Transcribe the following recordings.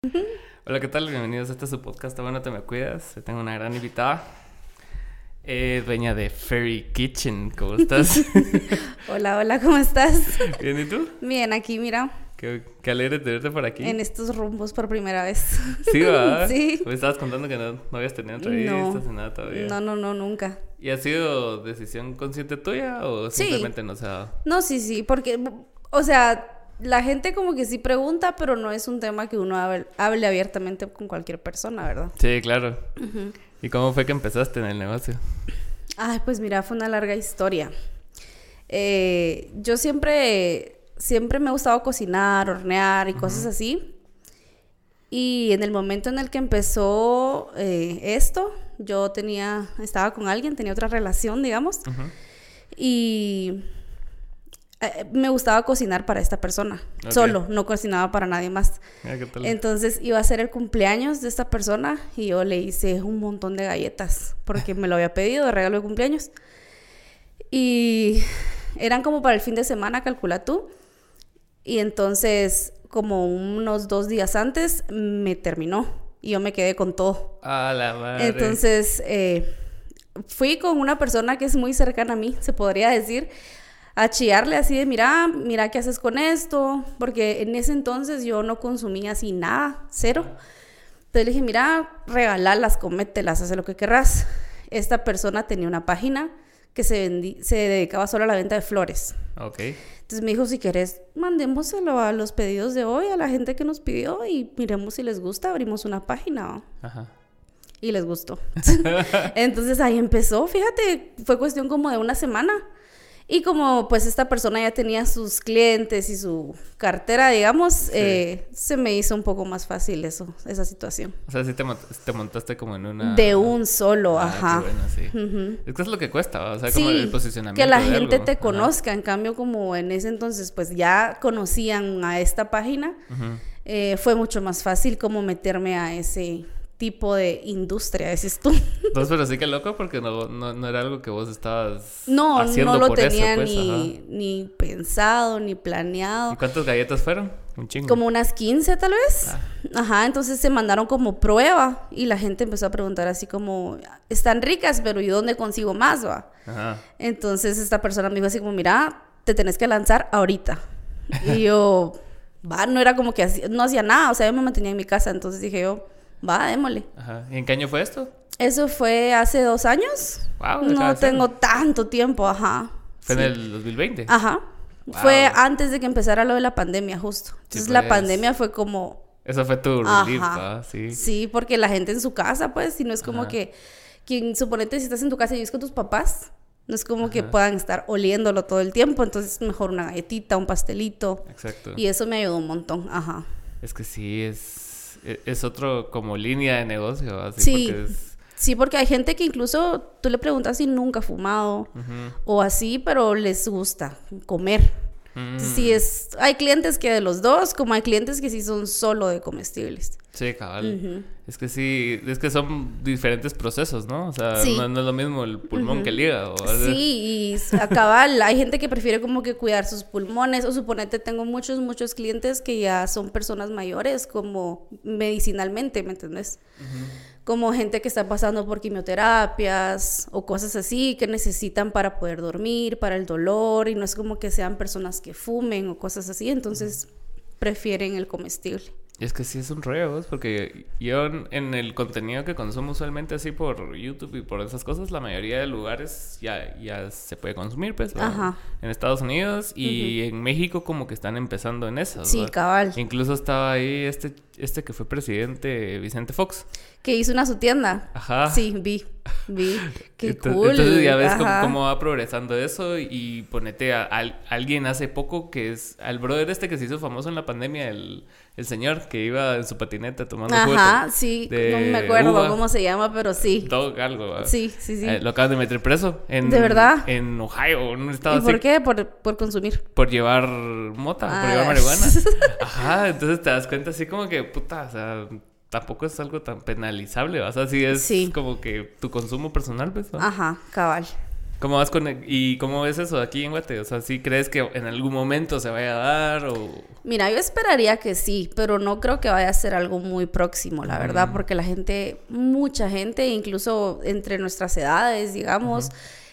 Hola, ¿qué tal? Bienvenidos a este su podcast. Bueno, te me cuidas. Tengo una gran invitada. Eh, dueña de Fairy Kitchen. ¿Cómo estás? hola, hola, ¿cómo estás? Bien, ¿y tú? Bien, aquí, mira. Qué, qué alegre tenerte por aquí. En estos rumbos por primera vez. Sí, ¿verdad? Sí. Me estabas contando que no, no habías tenido entrevistas No. ni nada todavía. No, no, no, nunca. ¿Y ha sido decisión consciente tuya o Sí. simplemente no se ha dado? No, sí, sí, porque, o sea, la gente como que sí pregunta, pero no es un tema que uno hable, hable abiertamente con cualquier persona, ¿verdad? Sí, claro. ¿Y cómo fue que empezaste en el negocio? Ay, pues mira, fue una larga historia. Eh, yo siempre, siempre me ha gustado cocinar, hornear y cosas así. Y en el momento en el que empezó eh, esto, yo tenía, estaba con alguien, tenía otra relación, digamos, y me gustaba cocinar para esta persona, solo, no cocinaba para nadie más. Ah. Entonces iba a ser el cumpleaños de esta persona y yo le hice un montón de galletas porque me lo había pedido de regalo de cumpleaños. Y eran como para el fin de semana, calcula tú. Y entonces, como unos dos días antes, me terminó y yo me quedé con todo. La madre. Entonces, eh, fui con una persona que es muy cercana a mí, se podría decir, a chillarle así de, mira, mira qué haces con esto, porque en ese entonces yo no consumía así nada, cero. Entonces le dije, mira, regalalas, comételas, haz lo que querrás. Esta persona tenía una página que se, se dedicaba solo a la venta de flores. Ok. Entonces me dijo, si querés, mandémoselo a los pedidos de hoy, a la gente que nos pidió y miremos si les gusta, abrimos una página. ¿va?". Ajá. Y les gustó. Entonces ahí empezó, fíjate, fue cuestión como de una semana. Y como pues esta persona ya tenía sus clientes y su cartera, digamos, eh, se me hizo un poco más fácil eso, esa situación. O sea, sí te, te montaste como en una... De un solo, Ah, ajá. bueno, sí. Es que es lo que cuesta, o sea, como el posicionamiento. que la de gente algo. te Ajá. conozca. En cambio, como en ese entonces, pues ya conocían a esta página, eh, fue mucho más fácil como meterme a ese tipo de industria, decís tú. Entonces, pero sí que loco porque no, no, no era algo que vos estabas No, haciendo no lo por eso, tenía pues, ni, ni pensado, ni planeado. ¿Y cuántas galletas fueron? Un chingo. Como unas 15 tal vez. Ah. Ajá, entonces se mandaron como prueba y la gente empezó a preguntar así como, están ricas, pero ¿y dónde consigo más? Va? Ajá. Entonces esta persona me dijo así como, mira, te tenés que lanzar ahorita. Y yo, va, no era como que hacía- no hacía nada, o sea, yo me mantenía en mi casa, entonces dije yo, va, démosle. Ajá. ¿Y en qué año fue esto? Eso fue hace dos años. Wow, no tengo tanto tiempo, ajá. Fue Sí. en el 2020. Ajá. Wow. Fue antes de que empezara lo de la pandemia, justo. Entonces la pues. pandemia fue como, Eso fue tu relief, ¿va? Sí. sí, porque la gente en su casa, pues, si no es como Ajá. que, quien suponete si estás en tu casa y vives con tus papás, no es como que puedan estar oliéndolo todo el tiempo, entonces mejor una galletita, un pastelito. Exacto. Y eso me ayudó un montón, ajá. Es que sí, es, e- es otro como línea de negocio. Así Sí. porque es- Sí, porque hay gente que incluso tú le preguntas si nunca ha fumado o así, pero les gusta comer. Entonces, Mm. Es, hay clientes que de los dos, como hay clientes que sí son solo de comestibles. Sí, cabal. Es que sí, es que son diferentes procesos, ¿no? O sea, Sí. no, no es lo mismo el pulmón que el hígado. Sí, y a cabal, hay gente que prefiere como que cuidar sus pulmones, o suponete, tengo muchos, muchos clientes que ya son personas mayores, como medicinalmente, ¿me entendés? Como gente que está pasando por quimioterapias o cosas así que necesitan para poder dormir, para el dolor, y no es como que sean personas que fumen o cosas así, entonces prefieren el comestible. Y es que sí es un rollo, porque yo en, el contenido que consumo usualmente así por YouTube y por esas cosas, la mayoría de lugares ya, ya se puede consumir, pues. Ajá. en Estados Unidos y en México como que están empezando en eso. Sí, cabal. Incluso estaba ahí este, este que fue presidente, Vicente Fox. Que hizo una su tienda. Ajá. Sí, vi, vi. Qué Ento- cool. Entonces ya ves cómo, cómo va progresando eso y ponete a, al- alguien hace poco que es al brother este que se hizo famoso en la pandemia, el, el señor que iba en su patineta tomando Ajá, sí, de no me acuerdo uva. cómo se llama, pero sí. Dog, algo. ¿va? Sí, sí, sí. Eh, lo acaban de meter preso. En, ¿De verdad? En Ohio, en un estado ¿Y así. por qué? Por, por consumir. Por llevar mota, por Ah. llevar marihuana. Ajá, entonces te das cuenta así como que, puta, o sea, tampoco es algo tan penalizable, ¿va? o sea, sí es Sí. como que tu consumo personal, pues. ¿va? Ajá, cabal. ¿Cómo vas con y cómo ves eso aquí en Guate? O sea, ¿sí crees que en algún momento se vaya a dar o Mira, yo esperaría que sí, pero no creo que vaya a ser algo muy próximo, la verdad, porque la gente, mucha gente, incluso entre nuestras edades, digamos,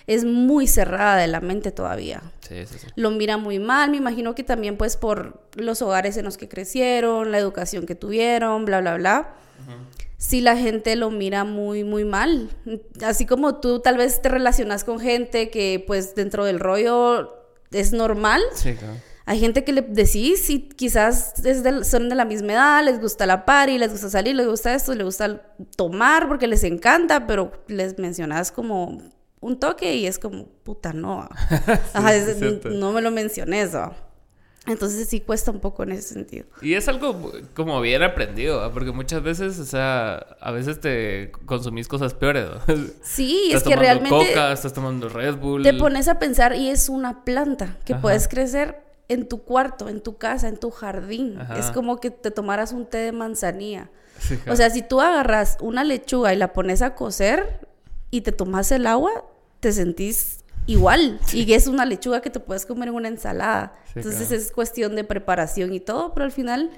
es muy cerrada de la mente todavía. Sí, sí, sí. Lo mira muy mal, me imagino que también pues por los hogares en los que crecieron, la educación que tuvieron, bla, bla, bla. Sí, la gente lo mira muy, muy mal. Así como tú tal vez te relacionas con gente que pues dentro del rollo es normal. Sí, claro. Hay gente que le decís y quizás es de- son de la misma edad, les gusta la party, les gusta salir, les gusta esto, les gusta tomar porque les encanta, pero les mencionas como un toque y es como, puta, no. Ajá, es no me lo menciones. Entonces sí cuesta un poco en ese sentido. Y es algo como bien aprendido, porque muchas veces, o sea, a veces te consumís cosas peores. Sí, estás es que tomando realmente Coca, estás tomando Red Bull. te pones a pensar y es una planta que Ajá. puedes crecer en tu cuarto, en tu casa, en tu jardín. Ajá. Es como que te tomaras un té de manzanilla. Sí, O sea, si tú agarras una lechuga y la pones a cocer y te tomas el agua, te sentís igual. Y es una lechuga que te puedes comer en una ensalada. Sí, Entonces claro. es cuestión de preparación y todo, pero al final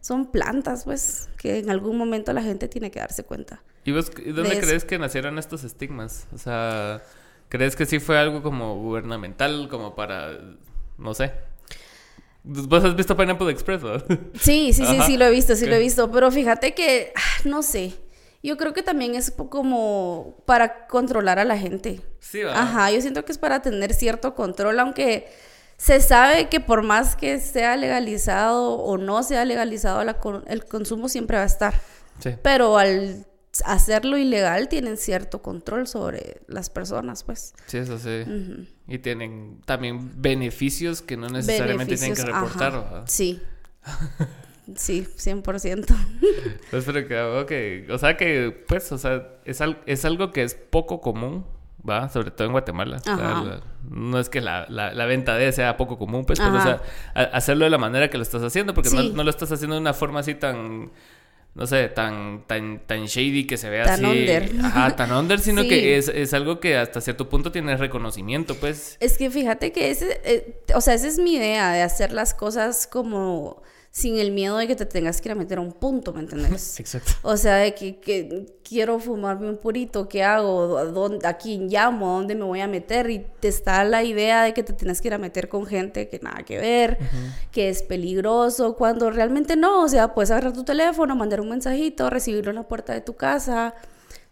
son plantas, pues, que en algún momento la gente tiene que darse cuenta. ¿Y vos dónde eso. crees que nacieron estos estigmas? O sea, ¿crees que sí fue algo como gubernamental, como para, no sé? ¿Vos has visto Pineapple Express? ¿no? Sí, sí, sí, Ajá. sí lo he visto, sí lo he visto, pero fíjate que, ah, no sé, yo creo que también es como para controlar a la gente. Sí, ¿va? Ajá, yo siento que es para tener cierto control, aunque se sabe que por más que sea legalizado o no sea legalizado, la el consumo siempre va a estar. Sí. Pero al hacerlo ilegal tienen cierto control sobre las personas, pues. Sí, eso sí. Y tienen también beneficios que no necesariamente tienen que reportar. ajá. Sí. Sí, 100%. Pues, pero que, ok, O sea que, pues, o sea, es, al- es algo que es poco común, ¿va? Sobre todo en Guatemala. O sea, no es que la, la, la venta de sea poco común, pues, pero, o sea, a- hacerlo de la manera que lo estás haciendo, porque no, no lo estás haciendo de una forma así tan, no sé, tan, tan, tan shady que se vea Tan así. under. Ajá, tan under, sino Sí. que es, es algo que hasta cierto punto tiene reconocimiento, pues. Es que fíjate que ese, eh, o sea, esa es mi idea de hacer las cosas como sin el miedo de que te tengas que ir a meter a un punto, ¿me entiendes? Exacto. O sea, de que, que quiero fumarme un purito, ¿qué hago? ¿A, dónde, ¿A quién llamo? ¿A dónde me voy a meter? Y te está la idea de que te tienes que ir a meter con gente que nada que ver, que es peligroso, cuando realmente no. O sea, puedes agarrar tu teléfono, mandar un mensajito, recibirlo en la puerta de tu casa,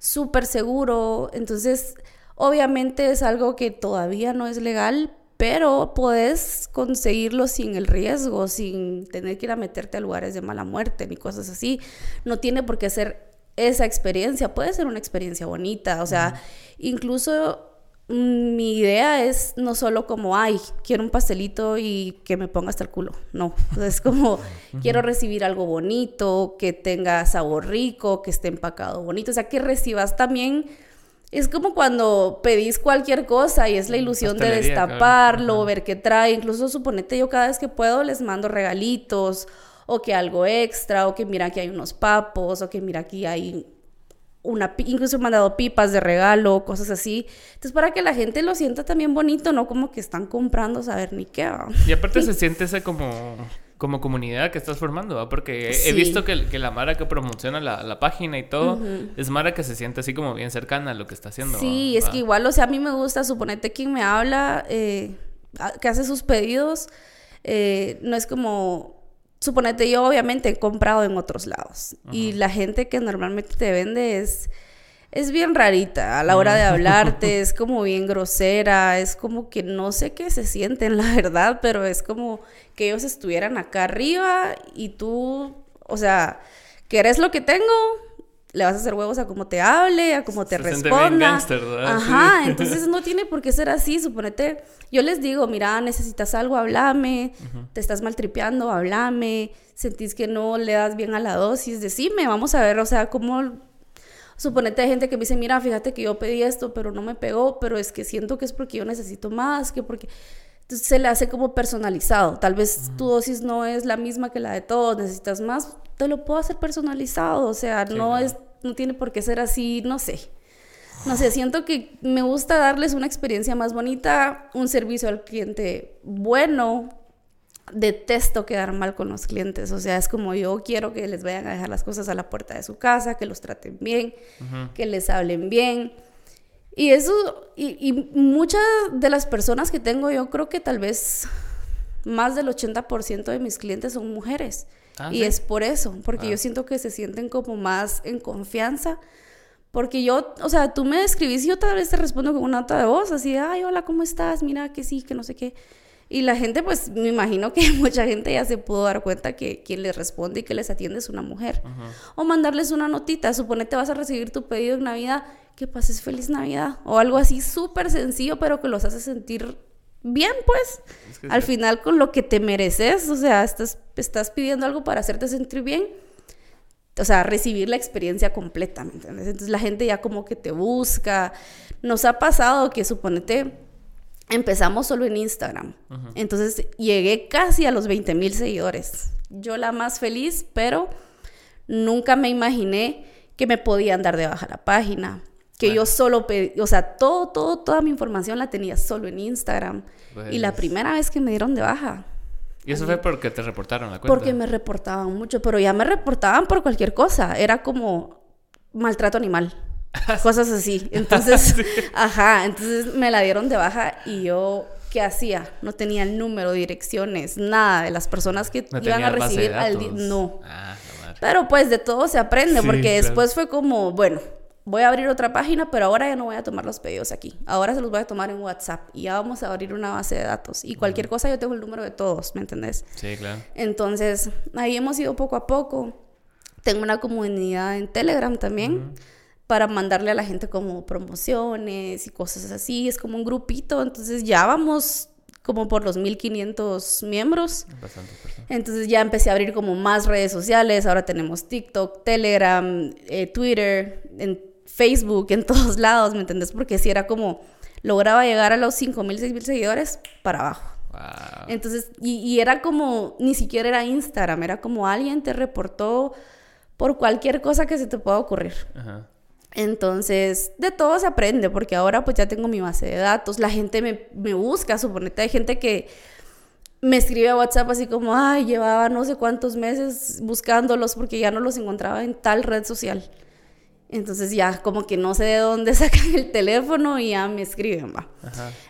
súper seguro. Entonces, obviamente es algo que todavía no es legal, pero puedes conseguirlo sin el riesgo, sin tener que ir a meterte a lugares de mala muerte ni cosas así. No tiene por qué ser esa experiencia, puede ser una experiencia bonita, o sea, incluso mm, mi idea es no solo como, ay, quiero un pastelito y que me ponga hasta el culo, no, O sea, es como, quiero recibir algo bonito, que tenga sabor rico, que esté empacado bonito, o sea, que recibas también... Es como cuando pedís cualquier cosa y es la ilusión de claro. destaparlo, Ajá. ver qué trae. Incluso suponete yo cada vez que puedo les mando regalitos o que algo extra o que mira que hay unos papos o que mira aquí hay una incluso he mandado pipas de regalo, cosas así. Entonces para que la gente lo sienta también bonito, no como que están comprando saber ni qué. ¿va? Y aparte se siente ese como, como comunidad que estás formando, ¿va? Porque he- visto que, que la Mara que promociona la, la página y todo, es Mara que se siente así como bien cercana a lo que está haciendo. Sí, ¿va? es que igual, o sea, a mí me gusta, suponete quien me habla, eh, que hace sus pedidos, eh, no es como, suponete yo obviamente he comprado en otros lados y la gente que normalmente te vende es, es bien rarita a la hora de hablarte, es como bien grosera, es como que no sé qué se sienten, la verdad, pero es como que ellos estuvieran acá arriba y tú, o sea, ¿querés lo que tengo? Le vas a hacer huevos a cómo te hable, a cómo te Se responda. Ajá, Sí. entonces no tiene por qué ser así. Suponete, yo les digo, mira, necesitas algo, háblame. Te estás maltripeando, háblame. Sentís que no le das bien a la dosis, decime, vamos a ver, o sea, cómo. Suponete hay gente que me dice, mira, fíjate que yo pedí esto, pero no me pegó, pero es que siento que es porque yo necesito más, que porque. Entonces se le hace como personalizado. Tal vez tu dosis no es la misma que la de todos, necesitas más, te lo puedo hacer personalizado. O sea, Sí, no claro. es, no tiene por qué ser así, no sé. no sé, siento que me gusta darles una experiencia más bonita, un servicio al cliente bueno. Detesto quedar mal con los clientes, o sea, es como yo quiero que les vayan a dejar las cosas a la puerta de su casa, que los traten bien, que les hablen bien. Y eso, y, y, muchas de las personas que tengo, yo creo que tal vez más del 80% de mis clientes son mujeres. Ah, y es por eso, porque yo ah. siento que se sienten como más en confianza porque yo, o sea, tú me escribís y yo tal vez te respondo con una nota de voz, así ay, hola, ¿cómo estás? Mira, que sí, que no sé qué. Y la gente, pues, me imagino que mucha gente ya se pudo dar cuenta que quien les responde y que les atiende es una mujer. O mandarles una notita, suponete vas a recibir tu pedido en Navidad, que pases feliz Navidad. O algo así súper sencillo, pero que los hace sentir bien, pues. Al final, con lo que te mereces, o sea, estás, estás pidiendo algo para hacerte sentir bien o sea, recibir la experiencia completa, ¿me entiendes? Entonces la gente ya como que te busca. Nos ha pasado que, suponete, empezamos solo en Instagram. Entonces llegué casi a los 20 mil seguidores. Yo la más feliz, pero nunca me imaginé que me podían dar de baja la página. Que yo solo pedí, o sea, todo, todo, toda mi información la tenía solo en Instagram. Y la pues primera vez que me dieron de baja, ¿Y eso fue porque te reportaron la cuenta? Porque me reportaban mucho, pero ya me reportaban por cualquier cosa. Era como maltrato animal. cosas así. Entonces, ajá, entonces me la dieron de baja y yo, ¿qué hacía? No tenía el número, direcciones, nada de las personas que iban a recibir al día. No. Ah, pero pues de todo se aprende, porque después fue como, bueno, voy a abrir otra página, pero ahora ya no voy a tomar los pedidos aquí. Ahora se los voy a tomar en WhatsApp y ya vamos a abrir una base de datos. Y cualquier cosa yo tengo el número de todos, ¿me entendés? Sí, claro. Entonces, ahí hemos ido poco a poco. Tengo una comunidad en Telegram también. Para mandarle a la gente como promociones y cosas así, es como un grupito, entonces ya vamos como por los 1500 miembros. Entonces ya empecé a abrir como más redes sociales, ahora tenemos TikTok, Telegram, eh, Twitter, en Facebook, en todos lados, ¿me entendés? Porque si era como, lograba llegar a los 5 mil, 6 mil seguidores para abajo. Entonces, y, era como, ni siquiera era Instagram, era como alguien te reportó por cualquier cosa que se te pueda ocurrir. Entonces, de todo se aprende, porque ahora pues ya tengo mi base de datos, la gente me, me busca, suponete, hay gente que me escribe a WhatsApp así como, ay, llevaba no sé cuántos meses buscándolos porque ya no los encontraba en tal red social. Entonces ya como que no sé de dónde sacan el teléfono y ya me escriben, va.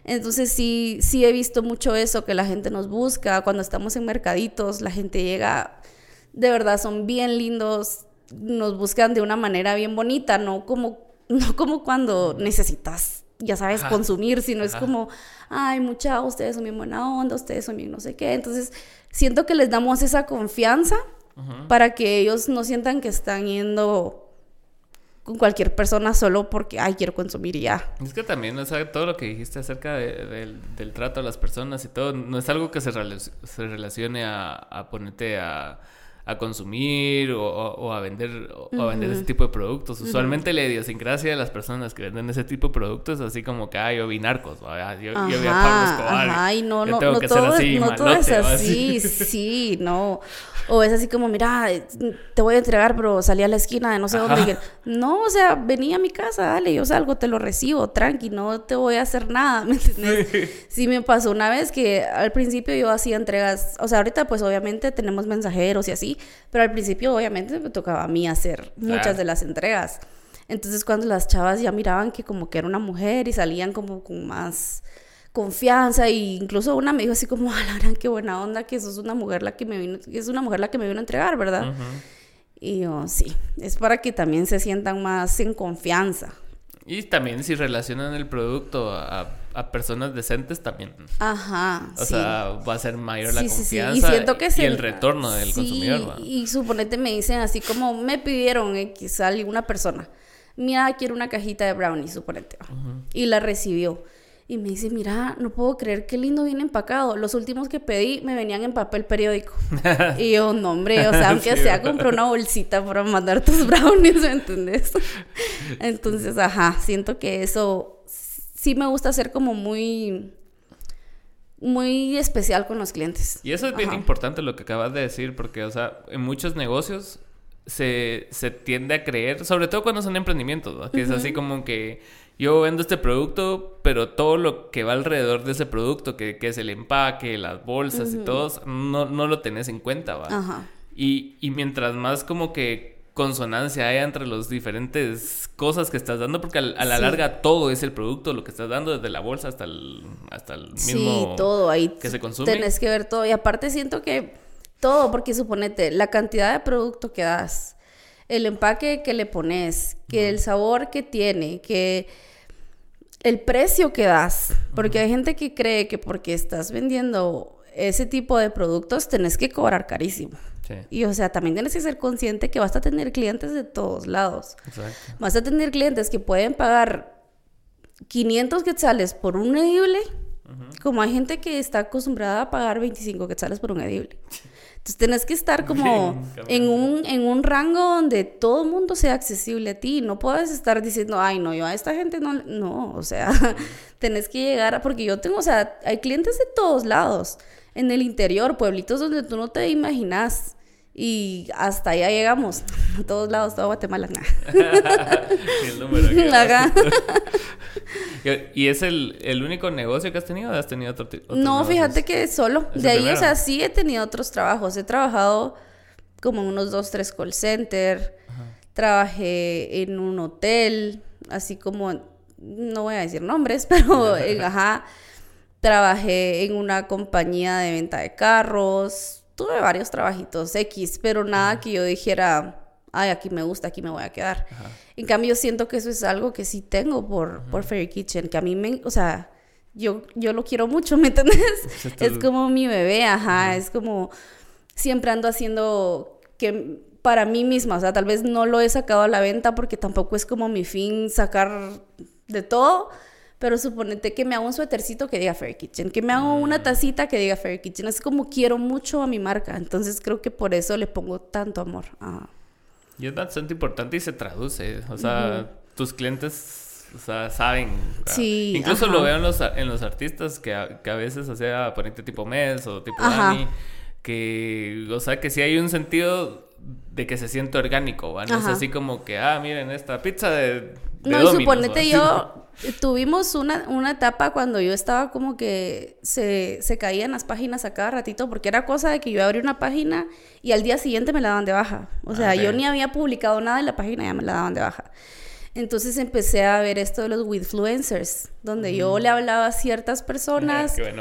Entonces sí, sí he visto mucho eso, que la gente nos busca. Cuando estamos en mercaditos, la gente llega, de verdad son bien lindos, nos buscan de una manera bien bonita, no como, no como cuando necesitas, ya sabes, consumir, sino es como, ay, mucha, ustedes son bien buena onda, ustedes son bien no sé qué. Entonces siento que les damos esa confianza para que ellos no sientan que están yendo con cualquier persona solo porque, ay, quiero consumir y ya. Es que también, o sea, todo lo que dijiste acerca del trato a las personas y todo, no es algo que se, se relacione a, a ponerte a a consumir o, a vender o a vender ese tipo de productos. Usualmente la idiosincrasia de las personas que venden ese tipo de productos es así como que, yo vi narcos, yo, yo vi a Pablo Escobar. Ay, no, no, no, todo, así, no todo es así, sí, no. O es así como, mira, te voy a entregar, pero salí a la esquina de no sé dónde. No, o sea, vení a mi casa, dale, yo salgo, te lo recibo, tranqui, no te voy a hacer nada, ¿me entiendes? Sí. me pasó una vez que al principio yo hacía entregas, o sea, ahorita pues obviamente tenemos mensajeros y así, pero al principio obviamente me tocaba a mí hacer muchas de las entregas. Entonces cuando las chavas ya miraban que como que era una mujer y salían como con más confianza e incluso una me dijo así como, a la gran qué buena onda que sos una mujer la que me vino, es una mujer la que me vino a entregar, ¿verdad? Y yo, sí, es para que también se sientan más en confianza. Y también si relacionan el producto a, a personas decentes también. Ajá. O sea, va a ser mayor la confianza y, siento que y el retorno del consumidor. Y suponete me dicen así como me pidieron X alguna persona. Mira, quiero una cajita de brownie, suponete. Y la recibió. Y me dice, mira, no puedo creer qué lindo viene empacado. Los últimos que pedí me venían en papel periódico. y yo, no, hombre, o sea, aunque sea, compré una bolsita para mandar tus brownies, ¿me entendés? Entonces, ajá, siento que eso sí me gusta ser como muy muy especial con los clientes. Y eso es bien importante lo que acabas de decir, porque, o sea, en muchos negocios se, se tiende a creer, sobre todo cuando son emprendimientos, ¿no? que es así como que yo vendo este producto, pero todo lo que va alrededor de ese producto, que, que es el empaque, las bolsas y todo, no, no lo tenés en cuenta, ¿va? Ajá. Y, y mientras más como que consonancia haya entre las diferentes cosas que estás dando, porque a la Sí. larga todo es el producto, lo que estás dando, desde la bolsa hasta el, hasta el Sí, mismo todo ahí. que se consume. Tenés que ver todo. Y aparte siento que todo, porque suponete, la cantidad de producto que das, el empaque que le pones, que el sabor que tiene, que el precio que das. Porque hay gente que cree que porque estás vendiendo ese tipo de productos tenés que cobrar carísimo. Sí, Y o sea, también tienes que ser consciente que vas a tener clientes de todos lados. exacto. Vas a tener clientes que pueden pagar 500 quetzales por un edible, como hay gente que está acostumbrada a pagar 25 quetzales por un edible. Entonces tenés que estar como Bien, en un, en un rango donde todo el mundo sea accesible a ti. No puedes estar diciendo, ay, no, yo a esta gente no. le-". No, o sea, tenés que llegar a. Porque yo tengo, o sea, hay clientes de todos lados. En el interior, pueblitos donde tú no te imaginas. Y hasta allá llegamos. A todos lados, toda Guatemala. el número. ¿Y es el, el único negocio que has tenido o has tenido otro tipo? No, fíjate que solo. ¿Es De ahí, o primero? sea, sí he tenido otros trabajos. He trabajado como en unos dos, tres call center. Trabajé en un hotel, así como, no voy a decir nombres, pero en, ajá. Trabajé en una compañía de venta de carros. Tuve varios trabajitos X, pero nada que yo dijera, ay, aquí me gusta, aquí me voy a quedar. En cambio, siento que eso es algo que sí tengo por, por Fairy Kitchen, que a mí me, o sea, yo, yo lo quiero mucho, ¿me entiendes? Ese es tu- Es como mi bebé, ajá, es como siempre ando haciendo que para mí misma, o sea, tal vez no lo he sacado a la venta porque tampoco es como mi fin sacar de todo, pero suponete que me hago un suétercito que diga Fairy Kitchen, que me hago una tacita que diga Fairy Kitchen, es como quiero mucho a mi marca, entonces creo que por eso le pongo tanto amor. Ajá. Y es bastante importante y se traduce. O sea, tus clientes o sea, saben. Sí, Incluso ajá. lo veo en los, en los artistas que a, que a veces, o sea, ponente tipo Mes o tipo Ajá. Dani, que, o sea, que sí hay un sentido de que se siente orgánico, ¿va? No es así como que, ah, miren esta pizza de, de No, y suponete ¿va? yo, tuvimos una, una etapa cuando yo estaba como que se, se caían las páginas a cada ratito, porque era cosa de que yo abrí una página y al día siguiente me la daban de baja. O sea, Ah, ok. yo ni había publicado nada en la página, ya me la daban de baja. Entonces empecé a ver esto de los Withfluencers, donde yo le hablaba a ciertas personas, buen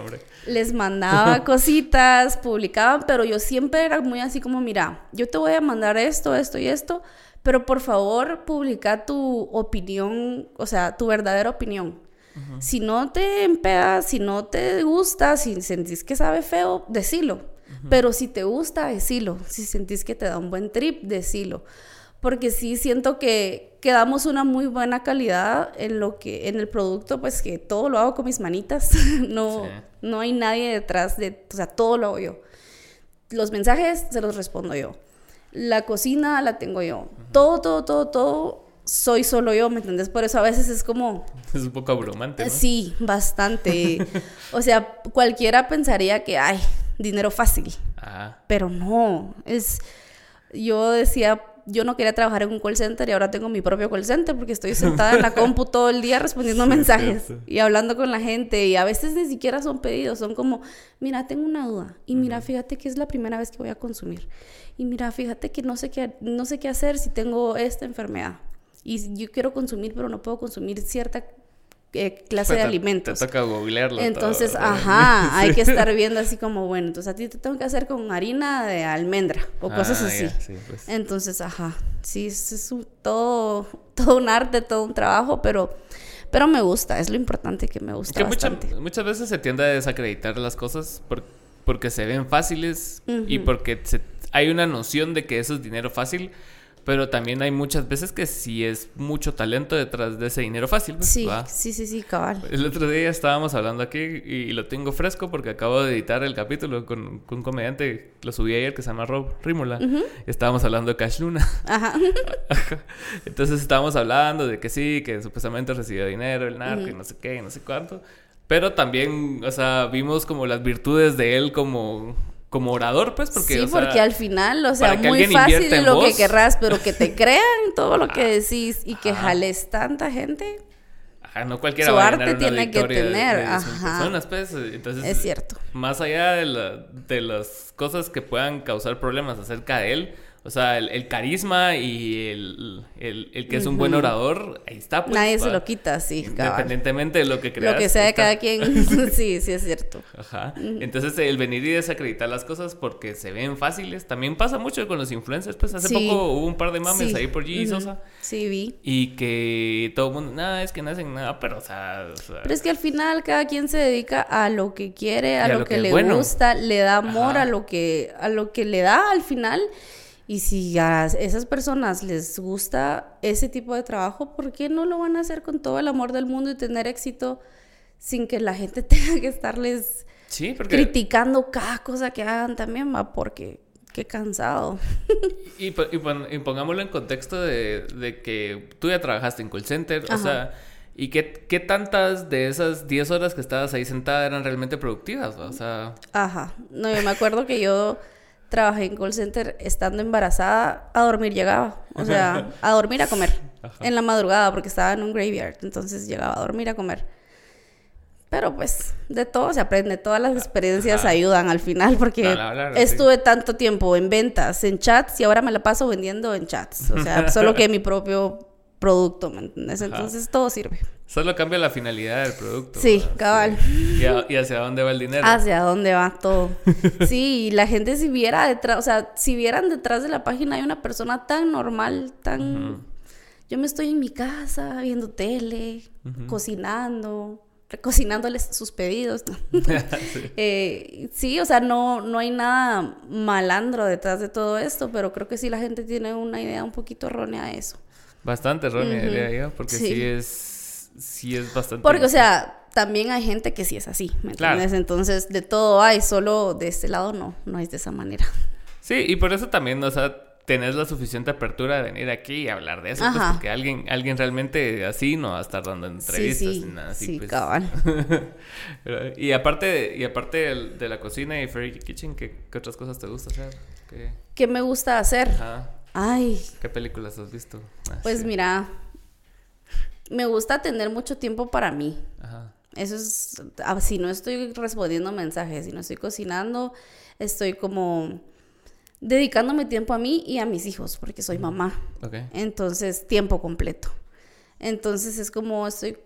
les mandaba cositas, publicaban, pero yo siempre era muy así como, mira, yo te voy a mandar esto, esto y esto, pero por favor publica tu opinión, o sea, tu verdadera opinión. Si no te empedas, si no te gusta, si sentís que sabe feo, decilo. Pero si te gusta, decilo. Si sentís que te da un buen trip, decilo. Porque sí siento que, que damos una muy buena calidad en lo que, en el producto, pues que todo lo hago con mis manitas. no, Sí. no hay nadie detrás de, o sea, todo lo hago yo. Los mensajes se los respondo yo. La cocina la tengo yo. Todo, todo, todo, todo soy solo yo, ¿me entendés? Por eso a veces es como, Es un poco abrumante, ¿no? sí, bastante. o sea, cualquiera pensaría que, ay, dinero fácil. Ah, Pero no, es... Yo decía, yo no quería trabajar en un call center y ahora tengo mi propio call center porque estoy sentada en la compu todo el día respondiendo Sí, mensajes y hablando con la gente y a veces ni siquiera son pedidos, son como, mira, tengo una duda y mira, fíjate que es la primera vez que voy a consumir y mira, fíjate que no sé qué, no sé qué hacer si tengo esta enfermedad y yo quiero consumir pero no puedo consumir cierta eh, clase pues de alimentos. Te toca googlearlo. Entonces, ajá, hay que estar viendo así como, bueno, entonces a ti te tengo que hacer con harina de almendra o cosas Ah, así. ya, sí, pues. Entonces, ajá, sí, es, un- todo, todo un arte, todo un trabajo, pero, pero me gusta, es lo importante que me gusta que mucha- bastante. muchas veces se tiende a desacreditar las cosas por- porque se ven fáciles y porque se- hay una noción de que eso es dinero fácil, pero también hay muchas veces que sí es mucho talento detrás de ese dinero fácil. pues, Sí, ¿va? sí, sí, sí, cabal. El otro día estábamos hablando aquí y lo tengo fresco porque acabo de editar el capítulo con, con un comediante, lo subí ayer que se llama Rob Rímola. Estábamos hablando de Cash Luna. Ajá, Entonces estábamos hablando de que sí, que supuestamente recibió dinero, el narco y no sé qué, y no sé cuánto. Pero también, o sea, vimos como las virtudes de él como, como orador, pues, porque... Sí, porque al final, o sea, muy fácil lo que querrás, pero que te crean todo lo que decís y que jales tanta gente. Ajá, no cualquiera Su va a arte tiene que tener, de, de ajá. personas, pues. Entonces, es cierto. Más allá de, la, de las cosas que puedan causar problemas acerca de él, o sea, el, el carisma y el, el, el que es un buen orador, ahí está. Pues, Nadie se lo quita, sí. Independientemente de lo que creas. Lo que sea de cada quien, sí, sí es cierto. Ajá. Entonces, el venir y desacreditar las cosas porque se ven fáciles, también pasa mucho con los influencers. Pues hace Sí. poco hubo un par de mames Sí. ahí por G. Sosa. Sí, vi. Y que todo el mundo, nada, es que no hacen nada, pero o sea... o sea, Pero es que al final cada quien se dedica a lo que quiere, a, lo, lo que, le bueno. gusta, le da amor Ajá. a lo que a lo que le da al final. Y si a esas personas les gusta ese tipo de trabajo, ¿por qué no lo van a hacer con todo el amor del mundo y tener éxito sin que la gente tenga que estarles sí, porque... criticando cada cosa que hagan también, va? Porque qué cansado. Y, po- y pon- y pongámoslo en contexto de, de que tú ya trabajaste en call center, o sea, ¿y qué, qué tantas de esas 10 horas que estabas ahí sentada eran realmente productivas? va? O sea, Ajá. No, yo me acuerdo que yo trabajé en call center estando embarazada, a dormir llegaba. O sea, a dormir a comer. Ajá. En la madrugada, porque estaba en un graveyard. Entonces llegaba a dormir a comer. Pero pues, de todo se aprende. Todas las experiencias Ajá. ayudan al final, porque No, sí. estuve tanto tiempo en ventas, en chats, y ahora me la paso vendiendo en chats. O sea, solo que mi propio producto, ¿me entiendes? Entonces todo sirve. Solo cambia la finalidad del producto. Sí, ¿verdad? cabal. Y, a- y hacia dónde va el dinero. hacia dónde va todo. Sí, y la gente si viera detrás, o sea, si vieran detrás de la página hay una persona tan normal, tan... Yo me estoy en mi casa viendo tele, cocinando, cocinándoles sus pedidos. Eh, sí, o sea, no, no hay nada malandro detrás de todo esto, pero creo que sí la gente tiene una idea un poquito errónea de eso. Bastante errónea, diría yo, porque sí. Sí. es sí es bastante Porque, o sea, también hay gente que sí es así, ¿me Claro. entiendes? Entonces, de todo hay, solo de este lado no, no es de esa manera. Sí, y por eso también, o sea, tenés la suficiente apertura de venir aquí y hablar de eso, pues, porque alguien, alguien realmente así no va a estar dando entrevistas sí, ni nada así. sí, pues. cabal. Y aparte, de, y aparte de, la cocina y Fairy Kitchen, ¿qué, qué otras cosas te gusta hacer? ¿Qué, ¿Qué me gusta hacer? ajá, Ay, ¿qué películas has visto? Ah, pues sí. mira, me gusta tener mucho tiempo para mí. Ajá. Eso es, ah, si no estoy respondiendo mensajes, si no estoy cocinando, estoy como dedicándome tiempo a mí y a mis hijos, porque soy mamá. Ok. Entonces, tiempo completo. Entonces es como estoy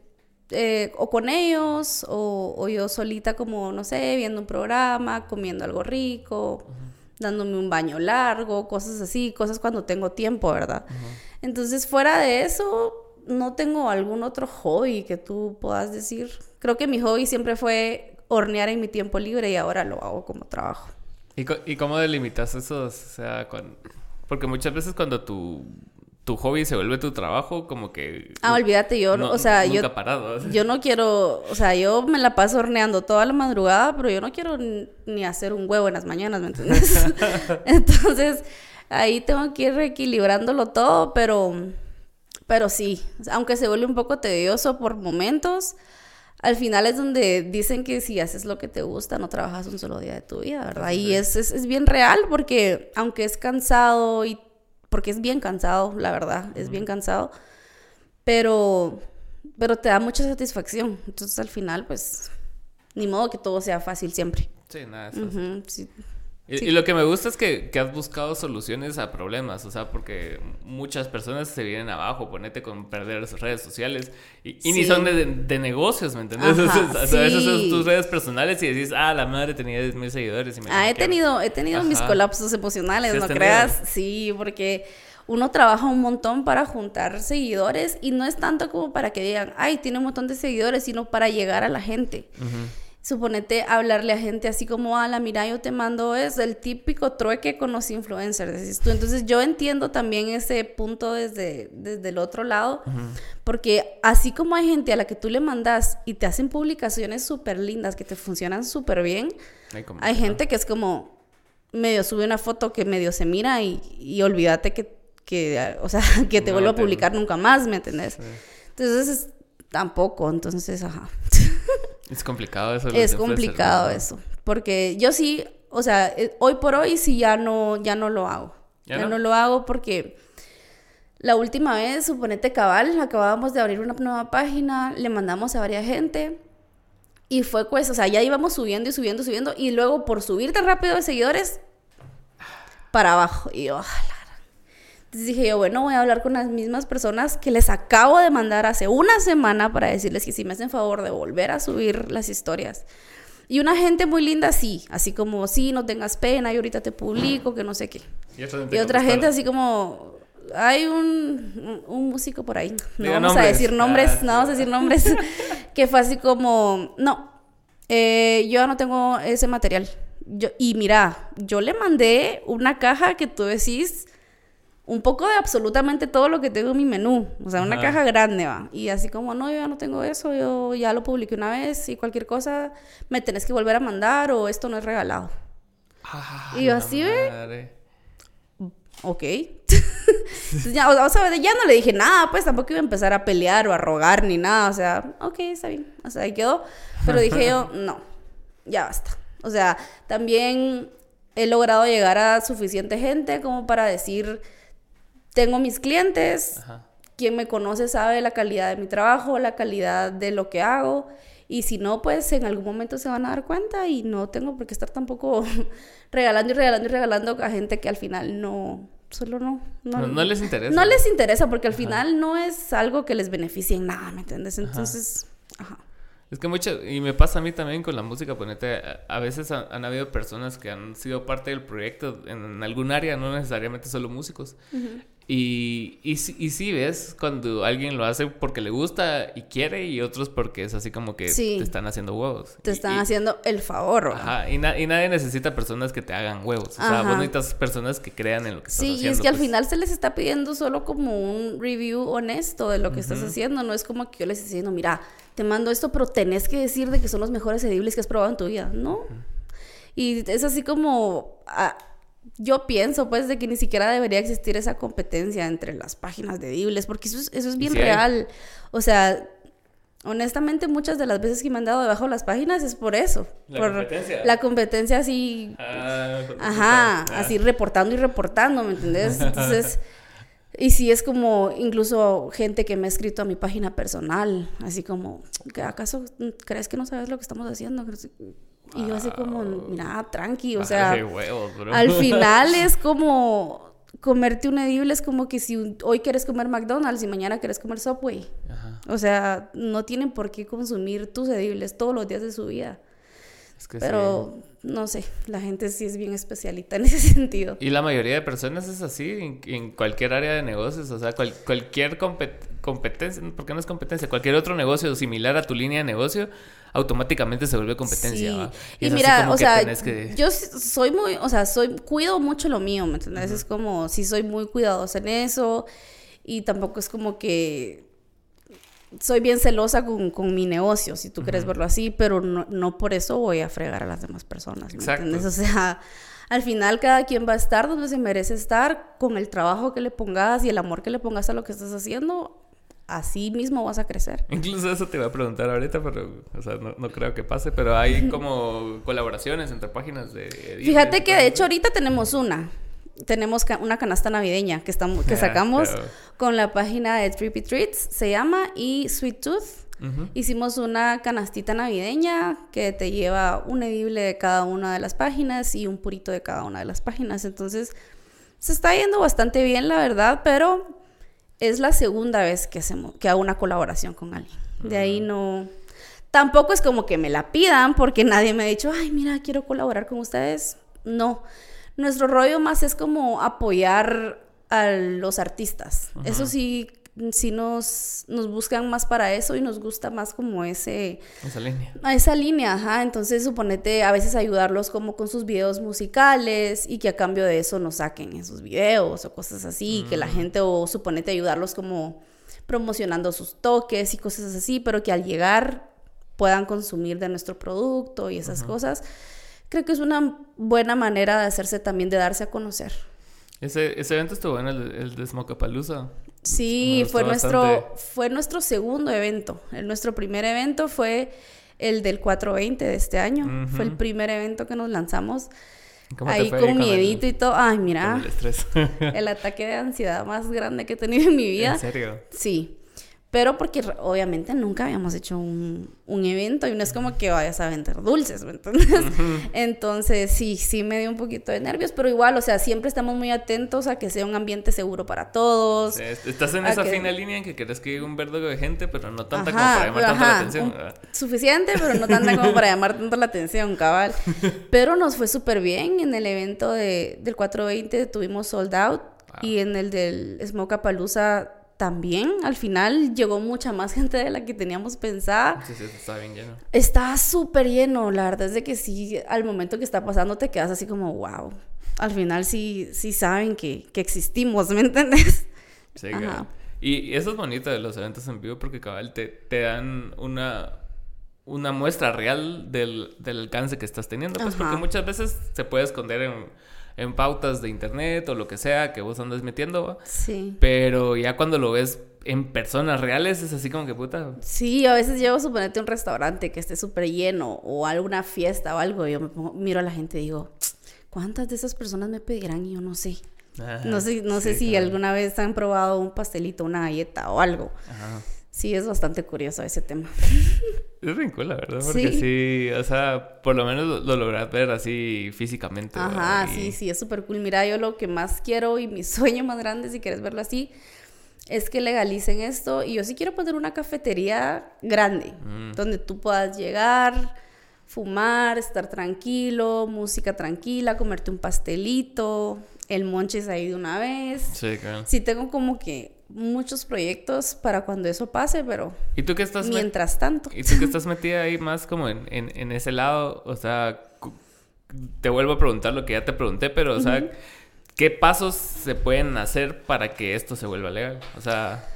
eh, o con ellos o, o yo solita como, no sé, viendo un programa, comiendo algo rico, dándome un baño largo, cosas así, cosas cuando tengo tiempo, ¿verdad? Entonces, fuera de eso, no tengo algún otro hobby que tú puedas decir. Creo que mi hobby siempre fue hornear en mi tiempo libre y ahora lo hago como trabajo. ¿Y, y cómo delimitas eso? O sea, cuan- porque muchas veces cuando tu, tu hobby se vuelve tu trabajo, como que... Ah, olvídate, yo, no- o sea, yo parado. Yo no quiero, o sea, yo me la paso horneando toda la madrugada, pero yo no quiero ni hacer un huevo en las mañanas, ¿me entiendes? Entonces, ahí tengo que ir reequilibrándolo todo, pero, pero sí, aunque se vuelve un poco tedioso por momentos, al final es donde dicen que si haces lo que te gusta, no trabajas un solo día de tu vida, ¿verdad? Y es, es, es bien real porque aunque es cansado y porque es bien cansado, la verdad, es bien cansado, pero, pero te da mucha satisfacción. Entonces al final, pues, ni modo que todo sea fácil siempre. Sí, nada, sí. Y, Sí. y lo que me gusta es que, que has buscado soluciones a problemas, o sea, porque muchas personas se vienen abajo, ponete con perder sus redes sociales y, y ni Sí. son de, de negocios, ¿me entiendes? Ajá, o sea, a veces son sí. tus redes personales y decís, ah, la madre tenía 10 mil seguidores. Y me Ah, he hackearon". tenido, he tenido mis Ajá. colapsos emocionales, ¿Sí no creas. Sí, porque uno trabaja un montón para juntar seguidores y no es tanto como para que digan, ay, tiene un montón de seguidores, sino para llegar a la gente. Ujú. Suponete hablarle a gente así como, ala, mira, yo te mando es el típico trueque con los influencers, decís tú. Entonces yo entiendo también ese punto desde, desde el otro lado, porque así como hay gente a la que tú le mandas y te hacen publicaciones súper lindas, que te funcionan súper bien, Hay gente que es como, medio sube una foto que medio se mira y, y olvídate que, que, o sea, que te No, vuelva a publicar nunca más, ¿me entendés? Sí. Entonces, es- tampoco, entonces, ajá. Es complicado eso. Es complicado eso, porque yo sí, o sea, eh, hoy por hoy sí ya no, ya no lo hago. ¿Ya Ya, no? no? lo hago porque la última vez, suponete cabal, acabábamos de abrir una nueva página, le mandamos a varias gente y fue pues, o sea, ya íbamos subiendo y subiendo, subiendo y luego por subir tan rápido de seguidores, para abajo. Y yo, "Ah, la gran". Entonces dije yo, bueno, voy a hablar con las mismas personas que les acabo de mandar hace una semana para decirles que si me hacen favor de volver a subir las historias. Y una gente muy linda, sí, así como, sí, no tengas pena, yo ahorita te publico, que no sé qué. Y otra gente, Y otra ¿cómo gente así como, hay un, un músico por ahí, no vamos a nombres. decir nombres, Ah, no vamos a decir nombres, que fue así como, no, eh, yo no tengo ese material. Yo, y mira, yo le mandé una caja que tú decís un poco de absolutamente todo lo que tengo en mi menú. O sea, una Ajá. caja grande, va. Y así como, no, yo ya no tengo eso, yo ya lo publiqué una vez y cualquier cosa me tenés que volver a mandar o esto no es regalado. Ah, Y yo así, ve. Ok. Entonces ya, o, o sea, ya no le dije nada, pues tampoco iba a empezar a pelear o a rogar ni nada. O sea, ok, está bien. O sea, ahí quedó. Pero dije yo, no, ya basta. O sea, también he logrado llegar a suficiente gente como para decir, tengo mis clientes, Ajá. quien me conoce sabe la calidad de mi trabajo, la calidad de lo que hago. Y si no, pues en algún momento se van a dar cuenta y no tengo por qué estar tampoco regalando y regalando y regalando a gente que al final no, solo no. No, no les interesa. No les interesa porque al final no es algo que les beneficie en nada, ¿me entiendes? Entonces, ajá. Es que mucho, y me pasa a mí también con la música, ponete, a, veces han, han habido personas que han sido parte del proyecto en, en algún área, no necesariamente solo músicos. Y, y, sí- y sí, ves, cuando alguien lo hace porque le gusta y quiere, y otros porque es así como que Sí. te están haciendo huevos. Te están y- haciendo el favor. Ajá, y, na- y nadie necesita personas que te hagan huevos. O sea, vos necesitas personas que crean en lo que estás Sí, haciendo. y es que al pues. final se les está pidiendo solo como un review honesto de lo que estás haciendo. No es como que yo les esté diciendo, mira, te mando esto, pero tenés que decir de que son los mejores edibles que has probado en tu vida. No. Y es así como. ah, yo pienso, pues, de que ni siquiera debería existir esa competencia entre las páginas de edibles, porque eso es, eso es bien sí real. O sea. Honestamente, muchas de las veces que me han dado debajo de las páginas es por eso. La por competencia. La competencia así Ah, de Ajá, puta. Ah. así reportando y reportando, ¿me entendés? Entonces, y sí es como incluso gente que me ha escrito a mi página personal, así como, ¿que ¿acaso crees que no sabes lo que estamos haciendo? Y yo así como, mira, tranqui, o sea, huevos, al final es como comerte un edible, es como que si hoy quieres comer McDonald's y mañana quieres comer Subway. Ajá. O sea, no tienen por qué consumir tus edibles todos los días de su vida. Es que sí. Pero no sé, la gente sí es bien especialita en ese sentido. Y la mayoría de personas es así en, en cualquier área de negocios, o sea, cual- cualquier compet- competencia, porque no es competencia, cualquier otro negocio similar a tu línea de negocio, automáticamente se vuelve competencia. Sí. ¿va? Y, mira, o sea, que- yo soy muy, o sea, soy, cuido mucho lo mío, ¿me entiendes? Es como, sí soy muy cuidadosa en eso y tampoco es como que soy bien celosa con, con mi negocio, si tú quieres verlo así, pero no, no por eso voy a fregar a las demás personas, ¿me Exacto. entiendes? O sea, al final cada quien va a estar donde se merece estar, con el trabajo que le pongas y el amor que le pongas a lo que estás haciendo, así mismo vas a crecer. Incluso eso te iba a preguntar ahorita, pero, o sea, no, no creo que pase, pero hay como colaboraciones entre páginas de... Fíjate que de hecho ahorita tenemos una. Tenemos ca- una canasta navideña que, estamos, que Ah, sacamos pero- con la página de Trippy Treats, se llama, y Sweet Tooth. Hicimos una canastita navideña que te lleva un edible de cada una de las páginas y un purito de cada una de las páginas. Entonces, se está yendo bastante bien, la verdad, pero es la segunda vez que, hacemos, que hago una colaboración con alguien. De ahí no... Tampoco es como que me la pidan porque nadie me ha dicho, ay, mira, quiero colaborar con ustedes. No. Nuestro rollo más es como apoyar a los artistas. Eso sí, sí nos, nos buscan más para eso y nos gusta más como ese... Esa línea. Esa línea, ajá. Entonces, suponete a veces ayudarlos como con sus videos musicales y que a cambio de eso nos saquen esos videos o cosas así, que la gente, o suponete ayudarlos como promocionando sus toques y cosas así, pero que al llegar puedan consumir de nuestro producto y esas cosas. Creo que es una buena manera de hacerse también, de darse a conocer. Ese, ese evento estuvo bueno, el, el de Smokapalooza. Sí, fue nuestro, bastante. fue nuestro segundo evento. El, nuestro primer evento fue el del 420 de este año. Fue el primer evento que nos lanzamos. ahí con miedito y todo. Ay, mira. el el ataque de ansiedad más grande que he tenido en mi vida. ¿En serio? Sí. Pero porque obviamente nunca habíamos hecho un, un, evento y no es como que vayas a vender dulces, ¿me entiendes? Entonces sí, sí me dio un poquito de nervios, pero igual, o sea, siempre estamos muy atentos a que sea un ambiente seguro para todos. estás en esa fina línea en que quieres que llegue un verdugo de gente, pero no tanta como para llamar tanto la atención. suficiente, pero no tanta como para llamar tanto la atención, cabal. Pero nos fue súper bien en el evento de, del 420, tuvimos sold out. Y en el del Smoke Palooza también al final llegó mucha más gente de la que teníamos pensada. Sí, sí, está bien lleno. Está súper lleno, la verdad es de que sí, al momento que está pasando te quedas así como, wow. Al final sí, sí saben que, que existimos, ¿me entiendes? Sí, claro. Y eso es bonito de los eventos en vivo porque cabal te, te dan una, una muestra real del, del alcance que estás teniendo. Pues porque muchas veces se puede esconder en en pautas de internet o lo que sea que vos andes metiendo. Sí. Pero ya cuando lo ves en personas reales es así como que puta. Sí, a veces llevo a suponerte un restaurante que esté súper lleno o alguna fiesta o algo. Yo me miro a la gente y digo, ¿cuántas de esas personas me pedirán? Y yo no sé. no sé, no sé si alguna vez han probado un pastelito, una galleta o algo. Ajá. Sí, es bastante curioso ese tema. Es bien cool, la verdad, porque sí, o sea, por lo menos lo, logras ver así físicamente. Ajá, sí, sí, es súper cool. Mira, yo lo que más quiero y mi sueño más grande, si quieres verlo así, es que legalicen esto. Y yo sí quiero poner una cafetería grande, mm. donde tú puedas llegar, fumar, estar tranquilo, música tranquila, comerte un pastelito, el monches ahí de una vez. Sí, claro. Sí, tengo como que muchos proyectos para cuando eso pase, pero ¿Y tú que estás mientras tanto. ¿Y tú que estás metida ahí más como en, en, ese lado? O sea, te vuelvo a preguntar lo que ya te pregunté, pero, o sea, ¿qué pasos se pueden hacer para que esto se vuelva legal? O sea...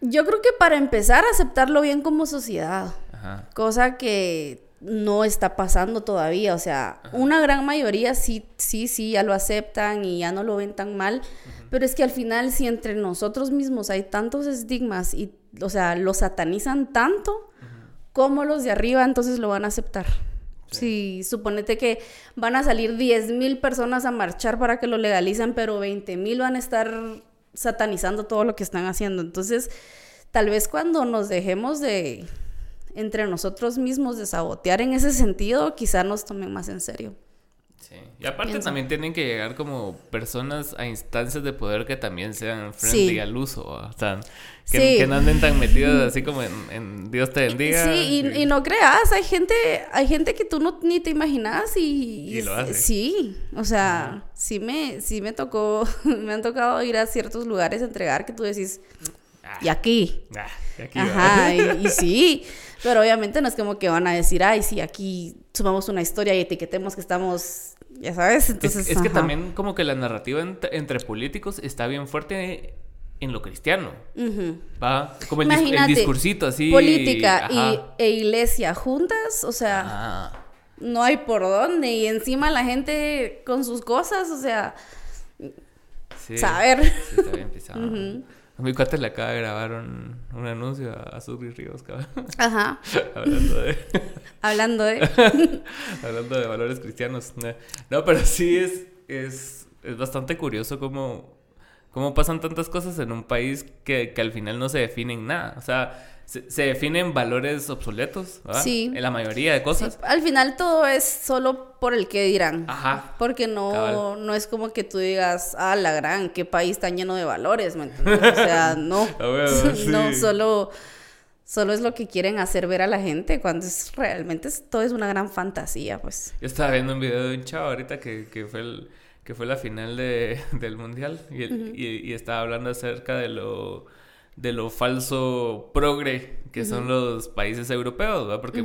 Yo creo que para empezar a aceptarlo bien como sociedad. Ajá. Cosa que no está pasando todavía. O sea, una gran mayoría sí, sí, sí, ya lo aceptan y ya no lo ven tan mal. Pero es que al final, si entre nosotros mismos hay tantos estigmas y, o sea, lo satanizan tanto, como los de arriba entonces lo van a aceptar? Si suponete que van a salir 10 mil personas a marchar para que lo legalicen, pero 20 mil van a estar satanizando todo lo que están haciendo. Entonces, tal vez cuando nos dejemos de entre nosotros mismos de sabotear en ese sentido, quizá nos tomen más en serio. Sí. Y aparte también tienen que llegar como personas a instancias de poder que también sean friendly al uso, o sea, que, no anden tan metidos así como en, Dios te bendiga. Sí, y, no creas, hay gente, hay gente que tú no ni te imaginas y, y, lo hace. Sí, o sea, sí me, sí me tocó, me han tocado ir a ciertos lugares a entregar que tú decís, ah. y aquí. Ah, y aquí Ajá, y sí. Pero obviamente no es como que van a decir, ay, sí, aquí sumamos una historia y etiquetemos que estamos, ya sabes. Entonces, es, que también como que la narrativa entre políticos está bien fuerte en lo cristiano. ¿Va? Como el, discursito así. Política y, e iglesia juntas, o sea, ah. no hay por dónde. Y encima la gente con sus cosas, o sea, saber. Sí, está bien pisado. A mi cuate le acaba de grabar un, anuncio a, a Ríos, cabrón. Ajá. Hablando de. Hablando de. Hablando de valores cristianos. No, pero sí es, es, es bastante curioso cómo, cómo pasan tantas cosas en un país que, que al final no se definen nada. O sea, se, definen valores obsoletos, ¿verdad? Sí. En la mayoría de cosas. Al final todo es solo por el que dirán. Ajá. Porque no, no es como que tú digas, ah, la gran, qué país tan lleno de valores, ¿me entiendes? O sea, no. no, solo, solo es lo que quieren hacer ver a la gente cuando es realmente todo es una gran fantasía, pues. Yo estaba viendo un video de un chavo ahorita que, que fue el que fue la final de, del mundial y, y estaba hablando acerca de lo de lo falso progre que son los países europeos, ¿verdad? Porque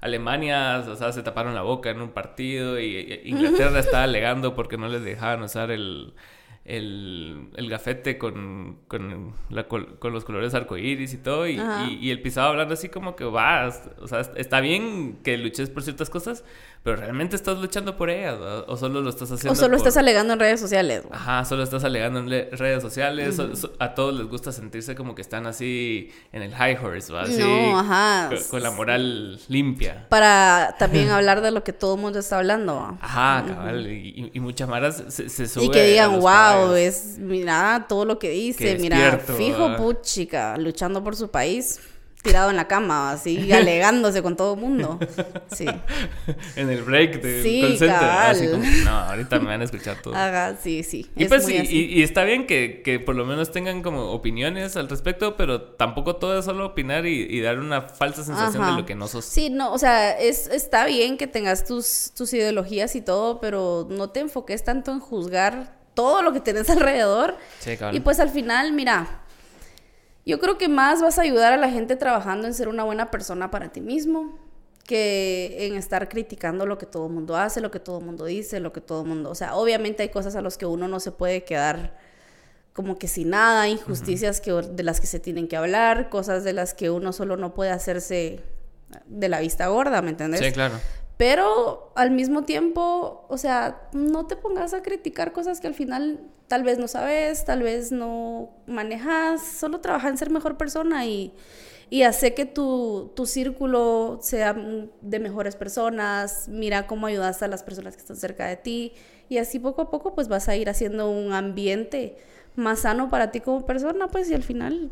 Alemania, o sea, se taparon la boca en un partido y Inglaterra estaba alegando porque no les dejaban usar el, el, el gafete con, con, la col- con los colores arcoíris y todo. Y, y, y el pisado hablando así como que va, o sea, está bien que luches por ciertas cosas, pero realmente estás luchando por ellas, ¿verdad? o solo lo estás haciendo O solo por- estás alegando en redes sociales. güey. Ajá, solo estás alegando en redes sociales. so- so- a todos les gusta sentirse como que están así en el high horse, ¿va? Así, No, ajá. Con, con la moral limpia. Para también hablar de lo que todo el mundo está hablando. ¿va? Ajá, cabal. Y, y- y muchas maras se, se sube Y que digan, wow, caballos. es, mira todo lo que dice, Que mira, fijo, puchica, luchando por su país, tirado en la cama, así, alegándose con todo el mundo. Sí, en el break del Sí, call center. cabal. Así como, no, ahorita me van a escuchar todo. haga, sí, sí. Y es pues muy sí, así. y, y está bien que, que por lo menos tengan como opiniones al respecto, pero tampoco todo es solo opinar y, y dar una falsa sensación Ajá. de lo que no sos. Sí, no, o sea, es, está bien que tengas tus, tus ideologías y todo, pero no te enfoques tanto en juzgar todo lo que tenés alrededor. Sí, cabal. Y pues al final, mira, yo creo que más vas a ayudar a la gente trabajando en ser una buena persona para ti mismo que en estar criticando lo que todo el mundo hace, lo que todo el mundo dice, lo que todo el mundo... O sea, obviamente hay cosas a las que uno no se puede quedar como que sin nada, injusticias que, de las que se tienen que hablar, cosas de las que uno solo no puede hacerse de la vista gorda, ¿me entendés? Sí, claro. Pero al mismo tiempo, o sea, no te pongas a criticar cosas que al final tal vez no sabes, tal vez no manejas, solo trabaja en ser mejor persona y, y hace que tu, tu círculo sea de mejores personas, mira cómo ayudas a las personas que están cerca de ti y así poco a poco pues vas a ir haciendo un ambiente más sano para ti como persona, pues y al final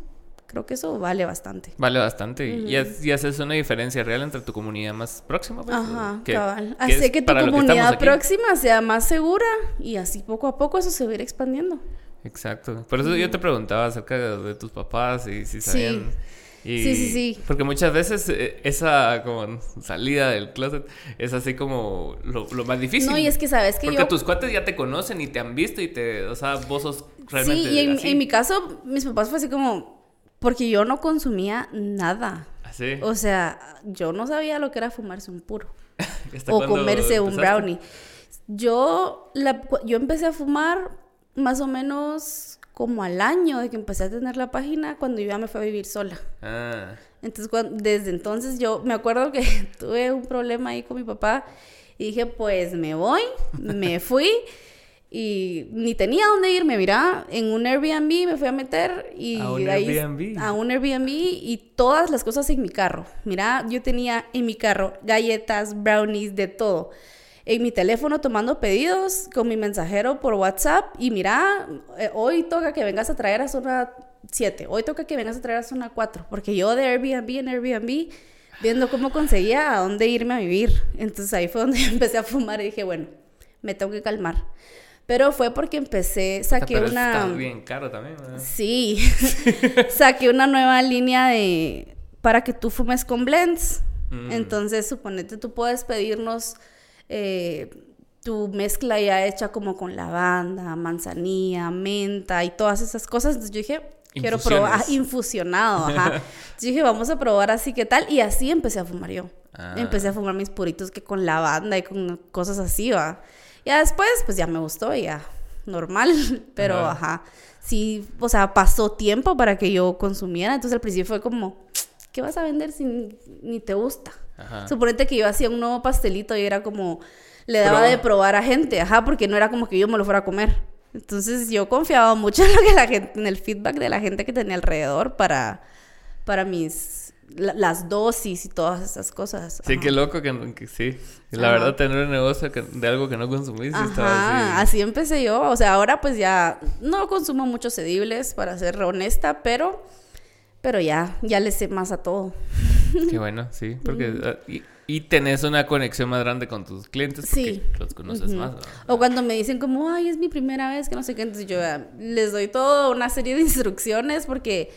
creo que eso vale bastante. Vale bastante. y, es- y haces una diferencia real entre tu comunidad más próxima. pues, Ajá, que- cabal. que Hace que tu comunidad próxima sea más segura y así poco a poco eso se va a ir expandiendo. Exacto. Por eso yo te preguntaba acerca de, de tus papás y si Sí. sabían. Y- Sí, sí, sí. Porque muchas veces eh, esa como salida del closet es así como lo, lo más difícil. No, y es que sabes que Porque yo... tus cuates ya te conocen y te han visto y te, o sea, vos sos realmente Sí, y en, así. en mi caso, mis papás fue así como... Porque yo no consumía nada. Así. O sea, yo no sabía lo que era fumarse un puro. ¿Hasta o comerse un brownie. Yo, la, yo empecé a fumar más o menos como al año de que empecé a tener la página cuando yo ya me fui a vivir sola. Ah, Entonces, desde entonces yo me acuerdo que tuve un problema ahí con mi papá y dije, pues me voy, me fui y ni tenía dónde irme, mira, en un Airbnb me fui a meter y ¿A un de ahí- Airbnb? a un Airbnb y todas las cosas en mi carro. Mira, yo tenía en mi carro galletas, brownies, de todo. En mi teléfono tomando pedidos con mi mensajero por WhatsApp y mira, eh, hoy toca que vengas a traer a zona 7, hoy toca que vengas a traer a zona 4, porque yo de Airbnb en Airbnb viendo cómo conseguía a dónde irme a vivir. Entonces ahí fue donde yo empecé a fumar y dije, bueno, me tengo que calmar. Pero fue porque empecé, saqué pero una... Está bien caro también, ¿verdad? Sí, saqué una nueva línea de para que tú fumes con blends. Mm. Entonces, suponete, tú puedes pedirnos eh, tu mezcla ya hecha como con lavanda, manzanilla, menta y todas esas cosas. Entonces yo dije, quiero probar, ah, infusionado, ajá. Dije, vamos a probar así, ¿qué tal? Y así empecé a fumar yo. Ah. Empecé a fumar mis puritos que con lavanda y con cosas así, va. Ya después, pues ya me gustó y ya, normal, pero Ajá. ajá. Sí, o sea, pasó tiempo para que yo consumiera, entonces al principio fue como, ¿qué vas a vender si ni- te gusta? Ajá. Suponete que yo hacía un nuevo pastelito y era como, le daba de probar a gente, ajá, porque no era como que yo me lo fuera a comer. Entonces yo confiaba mucho en lo que la gente, en el feedback de la gente que tenía alrededor para, para mis, la- las dosis y todas esas cosas. Sí, ajá. qué loco que, que sí. La Ajá. verdad, tener un negocio que- de algo que no consumís estaba así. así empecé yo. O sea, ahora pues ya no consumo muchos edibles, para ser honesta, pero, pero ya, ya le sé más a todo. Qué bueno, sí. Porque, ah, y, y tenés una conexión más grande con tus clientes porque Sí. los conoces más. O cuando me dicen como, ay, es mi primera vez, que no sé qué, entonces yo ya les doy toda una serie de instrucciones porque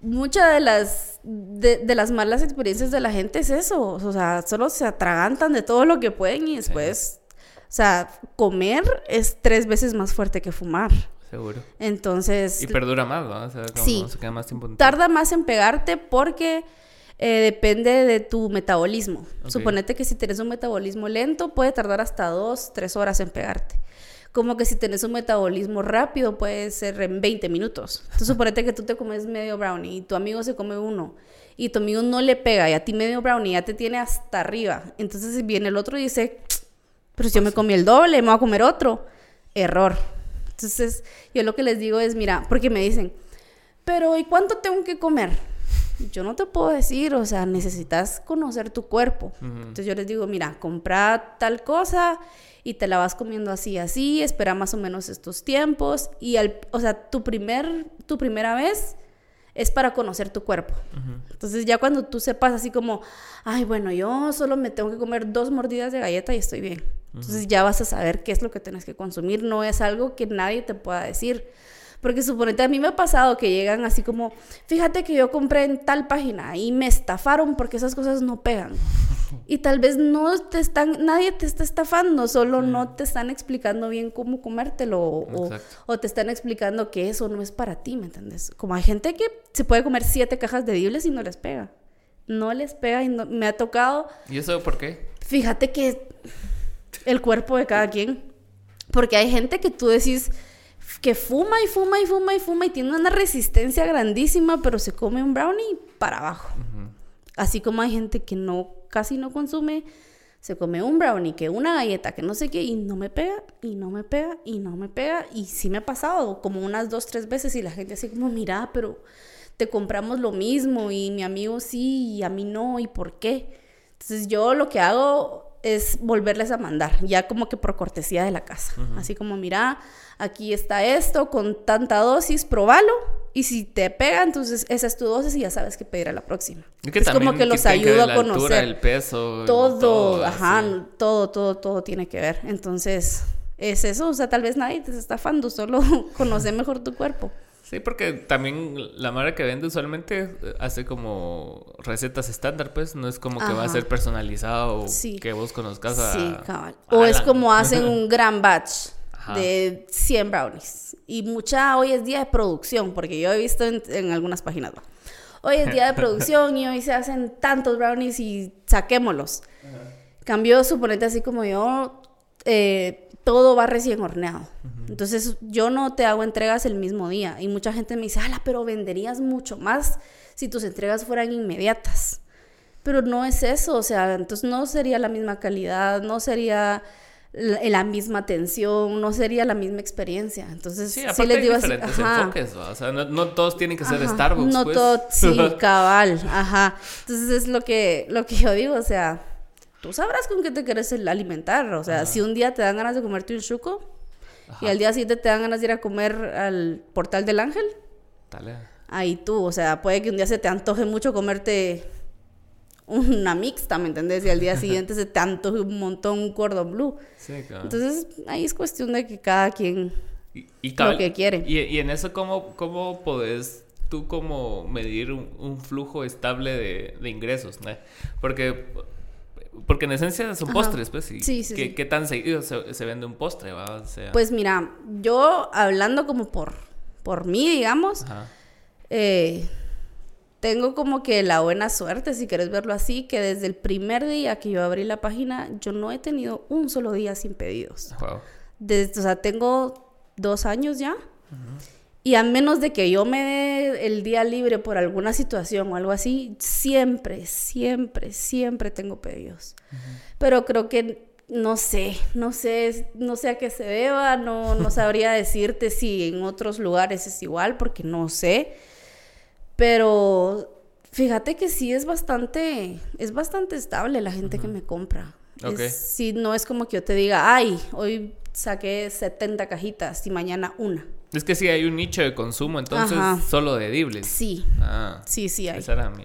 muchas de las, de, de las malas experiencias de la gente es eso, o sea, solo se atragantan de todo lo que pueden y después, o sea, comer es tres veces más fuerte que fumar. Seguro. Entonces, Y perdura más, ¿no? O sea, como Sí. se queda más tiempo tarda más en pegarte porque eh, depende de tu metabolismo. Ok. Suponete que si tienes un metabolismo lento, puede tardar hasta dos, tres horas en pegarte. Como que si tenés un metabolismo rápido puede ser en 20 minutos. Entonces suponete que tú te comes medio brownie y tu amigo se come uno y tu amigo no le pega y a ti medio brownie ya te tiene hasta arriba. Entonces viene el otro y dice, pero si yo me comí el doble, me voy a comer otro. Error. Entonces yo lo que les digo es, mira, porque me dicen, pero ¿y cuánto tengo que comer? Yo no te puedo decir, o sea, necesitas conocer tu cuerpo. Entonces yo les digo, mira, compra tal cosa y te la vas comiendo así, así, espera más o menos estos tiempos y, al, o sea, tu, primer, tu primera vez es para conocer tu cuerpo. Entonces ya cuando tú sepas así como, ay, bueno, yo solo me tengo que comer dos mordidas de galleta y estoy bien. Entonces ya vas a saber qué es lo que tienes que consumir. No es algo que nadie te pueda decir. Porque suponete, a mí me ha pasado que llegan así como, fíjate que yo compré en tal página y me estafaron porque esas cosas no pegan. Y tal vez no te están, nadie te está estafando, solo no te están explicando bien cómo comértelo o, o, te están explicando que eso no es para ti, ¿me entiendes? Como hay gente que se puede comer siete cajas de dibles y no les pega. No les pega y me ha tocado. ¿Y eso por qué? Fíjate que el cuerpo de cada quien. Porque hay gente que tú decís que fuma y fuma y fuma y fuma y tiene una resistencia grandísima, pero se come un brownie para abajo. Así como hay gente que no casi no consume, se come un brownie, que una galleta, que no sé qué, y no me pega, y no me pega, y no me pega. Y sí me ha pasado como unas dos, tres veces y la gente así como, mira, pero te compramos lo mismo y mi amigo sí y a mí no, ¿y por qué? Entonces yo lo que hago es volverles a mandar, ya como que por cortesía de la casa. Así como, mira, aquí está esto con tanta dosis, probalo y si te pega, entonces esa es tu dosis y ya sabes qué pedir a la próxima. Es, como que los ayuda a conocer. el peso. Todo, ajá, todo, todo, todo tiene que ver. Entonces, es eso. O sea, tal vez nadie te está estafando, solo conoce mejor tu cuerpo. Sí, porque también la madre que vende usualmente hace como recetas estándar, pues no es como que va a ser personalizado o que vos conozcas a. Sí, cabal. O es como hacen un gran batch de 100 brownies. Y mucha hoy es día de producción, porque yo he visto en, algunas páginas, hoy es día de producción y hoy se hacen tantos brownies y saquémoslos. Cambió, suponete así como yo, eh, todo va recién horneado. Entonces yo no te hago entregas el mismo día. Y mucha gente me dice, ala, pero venderías mucho más si tus entregas fueran inmediatas. Pero no es eso, o sea, entonces no sería la misma calidad, no sería la, misma atención, no sería la misma experiencia. Entonces, sí, sí les digo hay diferentes enfoques, o sea, no, todos tienen que ser Starbucks. No pues. todo, sí, cabal, ajá. Entonces es lo que, lo que yo digo, o sea, tú sabrás con qué te quieres alimentar, o sea, si un día te dan ganas de comerte un chuco y al día siguiente te dan ganas de ir a comer al portal del ángel, Dale. ahí tú, o sea, puede que un día se te antoje mucho comerte una mixta, ¿me entendés? Y al día siguiente se tanto un montón un cordón blue. Sí, claro. Entonces, ahí es cuestión de que cada quien y, lo que quiere. Y, en eso, ¿cómo, cómo podés tú como medir un, flujo estable de, ingresos? ¿no? Porque, porque en esencia son postres, pues. sí, sí, ¿qué, ¿Qué, tan seguido se, vende un postre? ¿va? Pues mira, yo hablando como por, por mí, digamos, eh, tengo como que la buena suerte, si quieres verlo así, que desde el primer día que yo abrí la página, yo no he tenido un solo día sin pedidos. Desde, o sea, tengo dos años ya. Y a menos de que yo me dé el día libre por alguna situación o algo así, siempre, siempre, siempre tengo pedidos. Pero creo que no sé, no sé, no sé a qué se deba, no, no sabría decirte si en otros lugares es igual, porque no sé. Pero fíjate que sí es bastante, es bastante estable la gente que me compra. Okay. sí, no es como que yo te diga, ay, hoy saqué 70 cajitas y mañana una. Es que sí hay un nicho de consumo, entonces solo de edibles. Sí. Ah, sí, sí hay. Esa era mi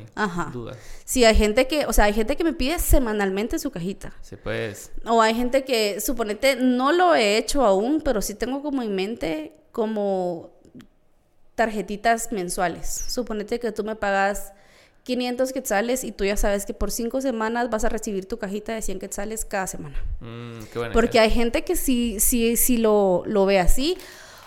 duda. Sí, hay gente que, o sea, hay gente que me pide semanalmente su cajita. Sí, pues. O hay gente que, suponete, no lo he hecho aún, pero sí tengo como en mente como tarjetitas mensuales. Suponete que tú me pagas 500 quetzales y tú ya sabes que por cinco semanas vas a recibir tu cajita de 100 quetzales cada semana. Mm, Porque hay gente que sí, sí, sí lo, lo ve así.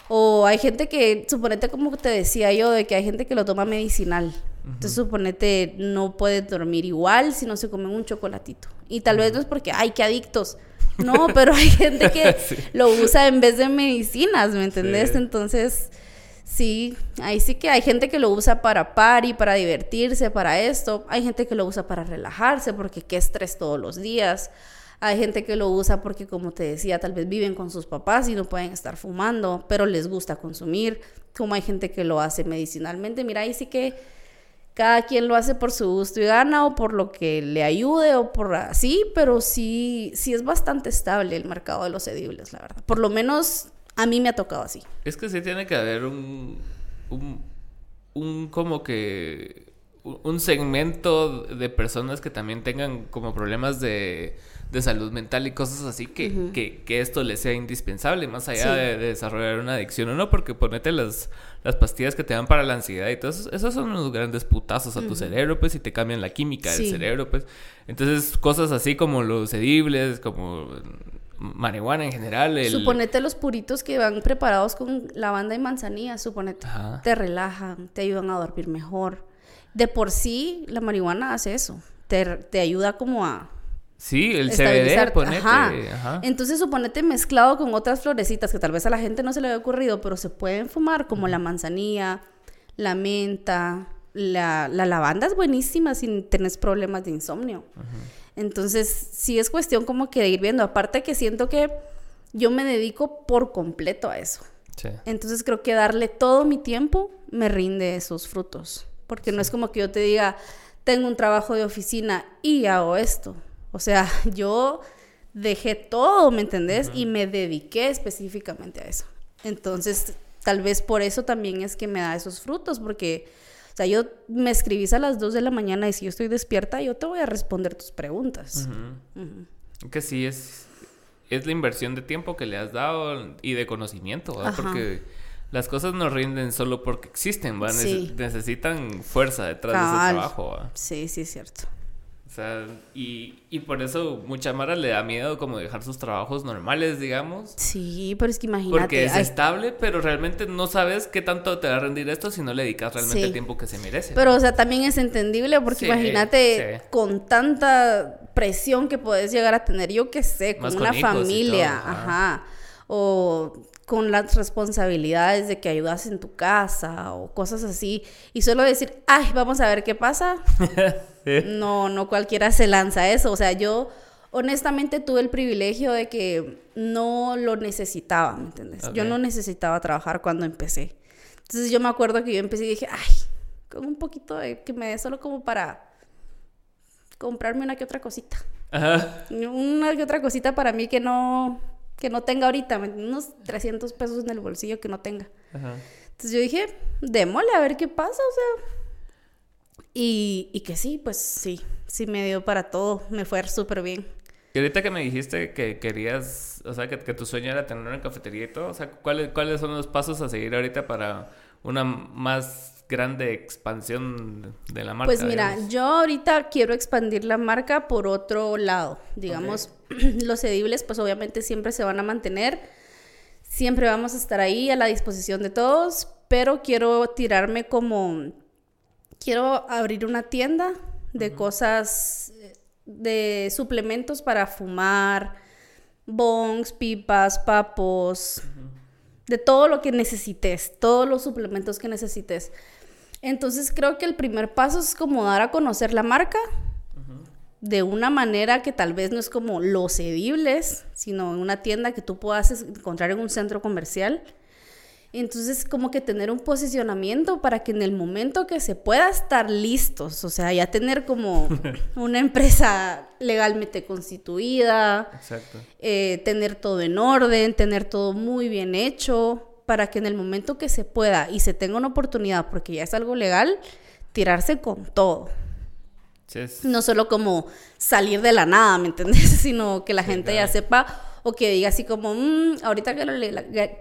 O hay gente que, suponete como te decía yo, de que hay gente que lo toma medicinal. Entonces, suponete, no puede dormir igual si no se come un chocolatito. Y tal vez no es porque, ay, qué adictos. No, pero hay gente que lo usa en vez de medicinas, ¿me entendés? Entonces, sí, ahí sí que hay gente que lo usa para party, para divertirse, para esto. Hay gente que lo usa para relajarse, porque qué estrés todos los días. Hay gente que lo usa porque, como te decía, tal vez viven con sus papás y no pueden estar fumando, pero les gusta consumir. Como hay gente que lo hace medicinalmente. Mira, ahí sí que cada quien lo hace por su gusto y gana o por lo que le ayude o por así, pero sí, sí es bastante estable el mercado de los edibles, la verdad. Por lo menos a mí me ha tocado así. Es que sí tiene que haber un, un, un como que un segmento de personas que también tengan como problemas de de salud mental y cosas así que, que, esto le sea indispensable, más allá de, desarrollar una adicción o no, porque ponete las, las pastillas que te dan para la ansiedad y todo eso, esos son unos grandes putazos a tu cerebro, pues, y te cambian la química del cerebro, pues. Entonces, cosas así como los edibles, como marihuana en general. Suponete los puritos que van preparados con lavanda y manzanilla, suponete. Te relajan, te ayudan a dormir mejor. De por sí, la marihuana hace eso. Te, te ayuda como a Sí, el CBD, ponete. Ajá. Entonces, suponete mezclado con otras florecitas que tal vez a la gente no se le haya ocurrido, pero se pueden fumar, como la manzanilla, la menta, la, lavanda es buenísima si tienes problemas de insomnio. Entonces, sí es cuestión como que de ir viendo. Aparte que siento que yo me dedico por completo a eso. Entonces, creo que darle todo mi tiempo me rinde esos frutos. Porque no es como que yo te diga, tengo un trabajo de oficina y hago esto o sea, yo dejé todo, ¿me entendés? Y me dediqué específicamente a eso. Entonces, tal vez por eso también es que me da esos frutos, porque, sea, yo me escribís a las 2 de la mañana y si yo estoy despierta, yo te voy a responder tus preguntas. Que sí, es, es la inversión de tiempo que le has dado y de conocimiento, ¿verdad? Porque las cosas no rinden solo porque existen, ¿va? necesitan fuerza detrás de ese trabajo, ¿va? Sí, sí, es cierto. O sea, y, y, por eso mucha Mara le da miedo como dejar sus trabajos normales, digamos. Sí, pero es que imagínate. Porque es estable, pero realmente no sabes qué tanto te va a rendir esto si no le dedicas realmente el tiempo que se merece. Pero, o sea, también es entendible porque imagínate con tanta presión que puedes llegar a tener, yo qué sé, con una familia, ajá. O con las responsabilidades de que ayudas en tu casa o cosas así y solo decir, ay, vamos a ver qué pasa. No, no cualquiera se lanza eso. O sea, yo honestamente tuve el privilegio de que no lo necesitaba, ¿me entiendes? Yo no necesitaba trabajar cuando empecé. Entonces yo me acuerdo que yo empecé y dije, ay, con un poquito de que me dé solo como para comprarme una que otra cosita. Una que otra cosita para mí que no que no tenga ahorita, unos 300 pesos en el bolsillo que no tenga. Entonces yo dije, démosle a ver qué pasa, o sea. Y, y que sí, pues sí, sí me dio para todo, me fue súper bien. Y ahorita que me dijiste que querías, o sea, que, que, tu sueño era tener una cafetería y todo, o sea, ¿cuáles, ¿cuáles son los pasos a seguir ahorita para una más grande expansión de la marca? Pues mira, yo ahorita quiero expandir la marca por otro lado. Digamos, los edibles pues obviamente siempre se van a mantener. Siempre vamos a estar ahí a la disposición de todos, pero quiero tirarme como... Quiero abrir una tienda de cosas, de suplementos para fumar, bongs, pipas, papos, de todo lo que necesites, todos los suplementos que necesites. Entonces creo que el primer paso es como dar a conocer la marca de una manera que tal vez no es como los edibles, sino en una tienda que tú puedas encontrar en un centro comercial. Entonces, como que tener un posicionamiento para que en el momento que se pueda estar listos, o sea, ya tener como una empresa legalmente constituida, eh, tener todo en orden, tener todo muy bien hecho, para que en el momento que se pueda y se tenga una oportunidad, porque ya es algo legal, tirarse con todo. No solo como salir de la nada, ¿me entiendes? Sino que la gente ya sepa o que diga así como, mm, ahorita que lo,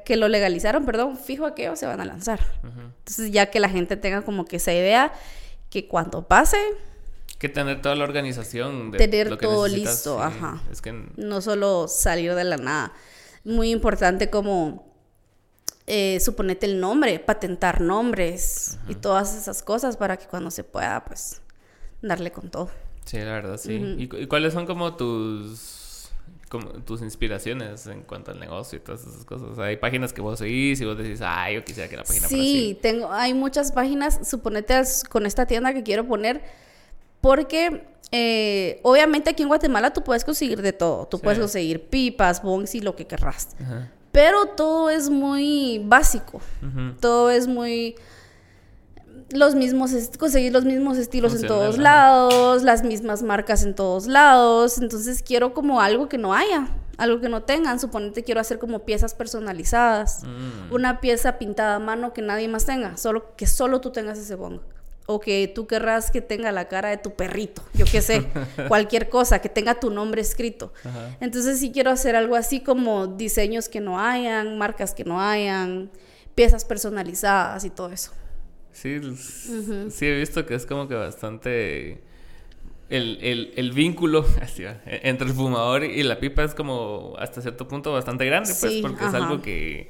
que lo legalizaron, perdón, fijo a qué se van a lanzar. Entonces ya que la gente tenga como que esa idea que cuando pase... Que tener toda la organización. De tener todo listo, ajá. Es que... No solo salir de la nada. Muy importante como eh, suponete el nombre, patentar nombres y todas esas cosas para que cuando se pueda, pues, darle con todo. Sí, la verdad, sí. ¿Y, cuáles son como tus, como tus inspiraciones en cuanto al negocio y todas esas cosas. O sea, hay páginas que vos seguís y vos decís, ah, yo quisiera que la página fuera Sí, así. tengo, hay muchas páginas, suponete con esta tienda que quiero poner, porque eh, obviamente aquí en Guatemala tú puedes conseguir de todo. Tú Sí. puedes conseguir pipas, bongs y lo que querrás. Ajá. Pero todo es muy básico. Ujú. Todo es muy los mismos conseguir los mismos estilos en todos lados, las mismas marcas en todos lados, entonces quiero como algo que no haya, algo que no tengan, suponete quiero hacer como piezas personalizadas, Mm. una pieza pintada a mano que nadie más tenga, solo que solo tú tengas ese bong. O que tú querrás que tenga la cara de tu perrito, yo qué sé, cualquier cosa, que tenga tu nombre escrito. Ajá. Entonces sí quiero hacer algo así como diseños que no hayan, marcas que no hayan, piezas personalizadas y todo eso. Sí, sí he visto que es como que bastante... El, el, el vínculo así va, e- entre el fumador y la pipa es como hasta cierto punto bastante grande, pues, porque es algo que,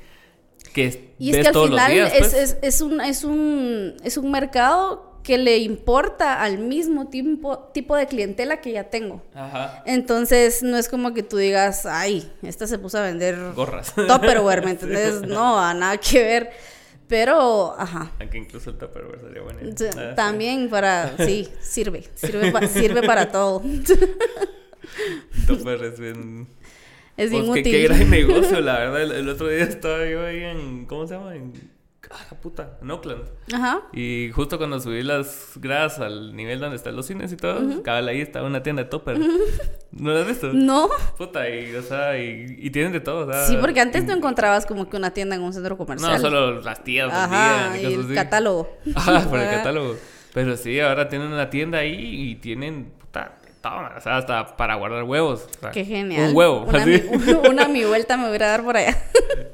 que Y es que al todos final días, es, pues. es, es un, es, un, es un mercado que le importa al mismo tipo, tipo de clientela que ya tengo. Ajá. Entonces no es como que tú digas, ay, esta se puso a vender Gorras. Tupperware, ¿me entendés? No, a nada que ver. Pero, ajá. Aunque incluso el Tupperware sería bueno. Sí, Ah, sí. También para, sí, sirve, sirve, pa- sirve para todo. Tupperware es bien... Es bien Pues, qué, útil. qué gran negocio, la verdad. El, el otro día estaba yo ahí en... ¿Cómo se llama? En... Ah, la puta. En Oakland. Ajá. Y justo cuando subí las gradas al nivel donde están los cines y todo, cabal ahí estaba una tienda de topper. ¿No lo has visto? No. Puta, y, o sea, y, y tienen de todo, o sea, Sí, porque antes no encontrabás como que una tienda en un centro comercial. No, solo las tías Ajá, vendían y el así. catálogo. Ajá, por el catálogo. Pero sí, ahora tienen una tienda ahí y tienen, puta, de todo, o sea, hasta para guardar huevos. o sea, Qué genial. Un huevo, Una, así. mi, una mi vuelta me voy a dar por allá.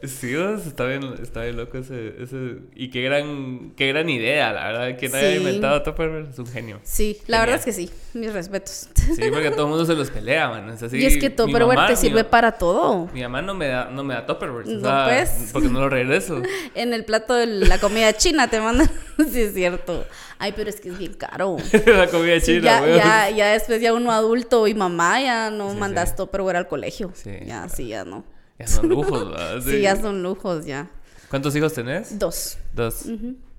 Sí, vos, está bien, está bien loco ese, ese... Y qué gran, qué gran idea, la verdad. Quien Sí. haya inventado Tupperware es un genio. Sí, la verdad es que sí. Mis respetos. Sí, porque todo el mundo se los pelea, man. Es así, y es que Tupperware mamá- te sirve para todo. Mi mamá no me da, no me da Tupperware. o No, sea, pues. Porque no lo regreso. En el plato de la comida china te mandan. sí, es cierto. Ay, pero es que es bien caro. la comida Sí, china, ya, weón. ya, ya después ya uno adulto y mamá ya no Sí, mandas. Tupperware al colegio. Sí, ya, claro. sí, ya no. Ya son lujos, ¿verdad? Sí. ya son lujos, ya. ¿Cuántos hijos tenés? Dos. Dos.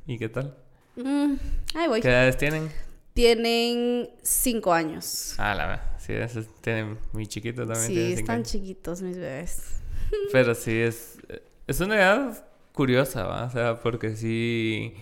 ¿Y qué tal? Mm, ahí voy. ¿Qué edades tienen? Tienen cinco años. Ah, la verdad. Sí, esos tienen muy chiquitos también. Sí, están años. chiquitos mis bebés. Pero sí, es, es una edad curiosa, ¿va? O sea, porque sí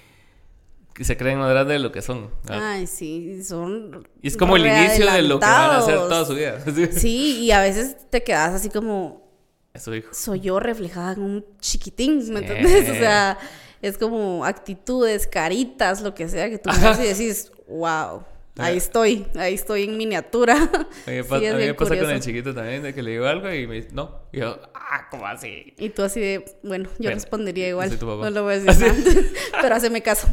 se creen más grandes de lo que son. Ay, sí, son. y es como el inicio de lo que van a hacer toda su vida. Sí, y a veces te quedas así como, Es su hijo. soy yo reflejada en un chiquitín, ¿me Sí. entiendes? O sea, es como actitudes, caritas, lo que sea, que tú ves y decís, wow, ahí estoy, ahí estoy en miniatura. A mí me, Sí, a mí pasa con el chiquito también, de que le digo algo y me dice, no. Y yo, ah, ¿cómo así? Y tú así de, bueno, yo respondería igual. No lo voy a decir nada. Pero haceme caso.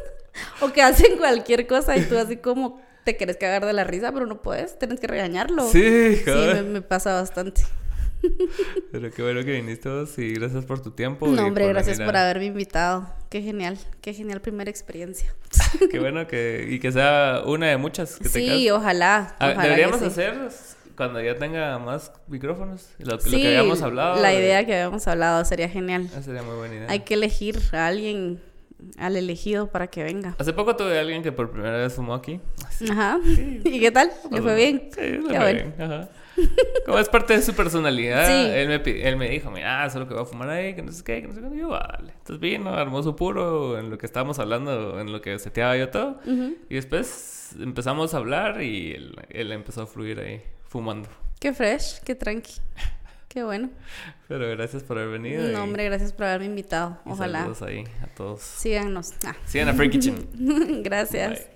o que hacen cualquier cosa y tú así como te quieres cagar de la risa, pero no puedes, tienes que regañarlo. Sí, Sí, joder. me, me pasa bastante. Pero qué bueno que viniste vos y gracias por tu tiempo. No, hombre, gracias venir por a- haberme invitado. Qué genial, qué genial primera experiencia. Qué bueno que... Y que sea una de muchas que Sí, tengas. ojalá. A ver, ojalá deberíamos sí. hacer cuando ya tenga más micrófonos. Lo, lo Sí, que habíamos hablado. La de- idea que habíamos hablado sería genial. Esa sería muy buena idea. Hay que elegir a alguien, al elegido para que venga. Hace poco tuve a alguien que por primera vez fumó aquí. Ajá. ¿Y qué tal? ¿Le fue bien? Sí, le fue bueno. bien. Ajá. Como es parte de su personalidad, Sí. él, me, él me dijo, mira, eso es lo que voy a fumar ahí, que no sé qué, que no sé qué. Y yo, vale. Entonces vino, armó su puro en lo que estábamos hablando, en lo que seteaba yo todo. Ujú. Y después empezamos a hablar y él, él empezó a fluir ahí, fumando. Qué fresh, qué tranqui. Qué bueno. Pero gracias por haber venido. y- No, hombre, gracias por haberme invitado. y Ojalá. saludos ahí a todos. Síganos. Ah. Sigan a Free Kitchen. Gracias. Bye.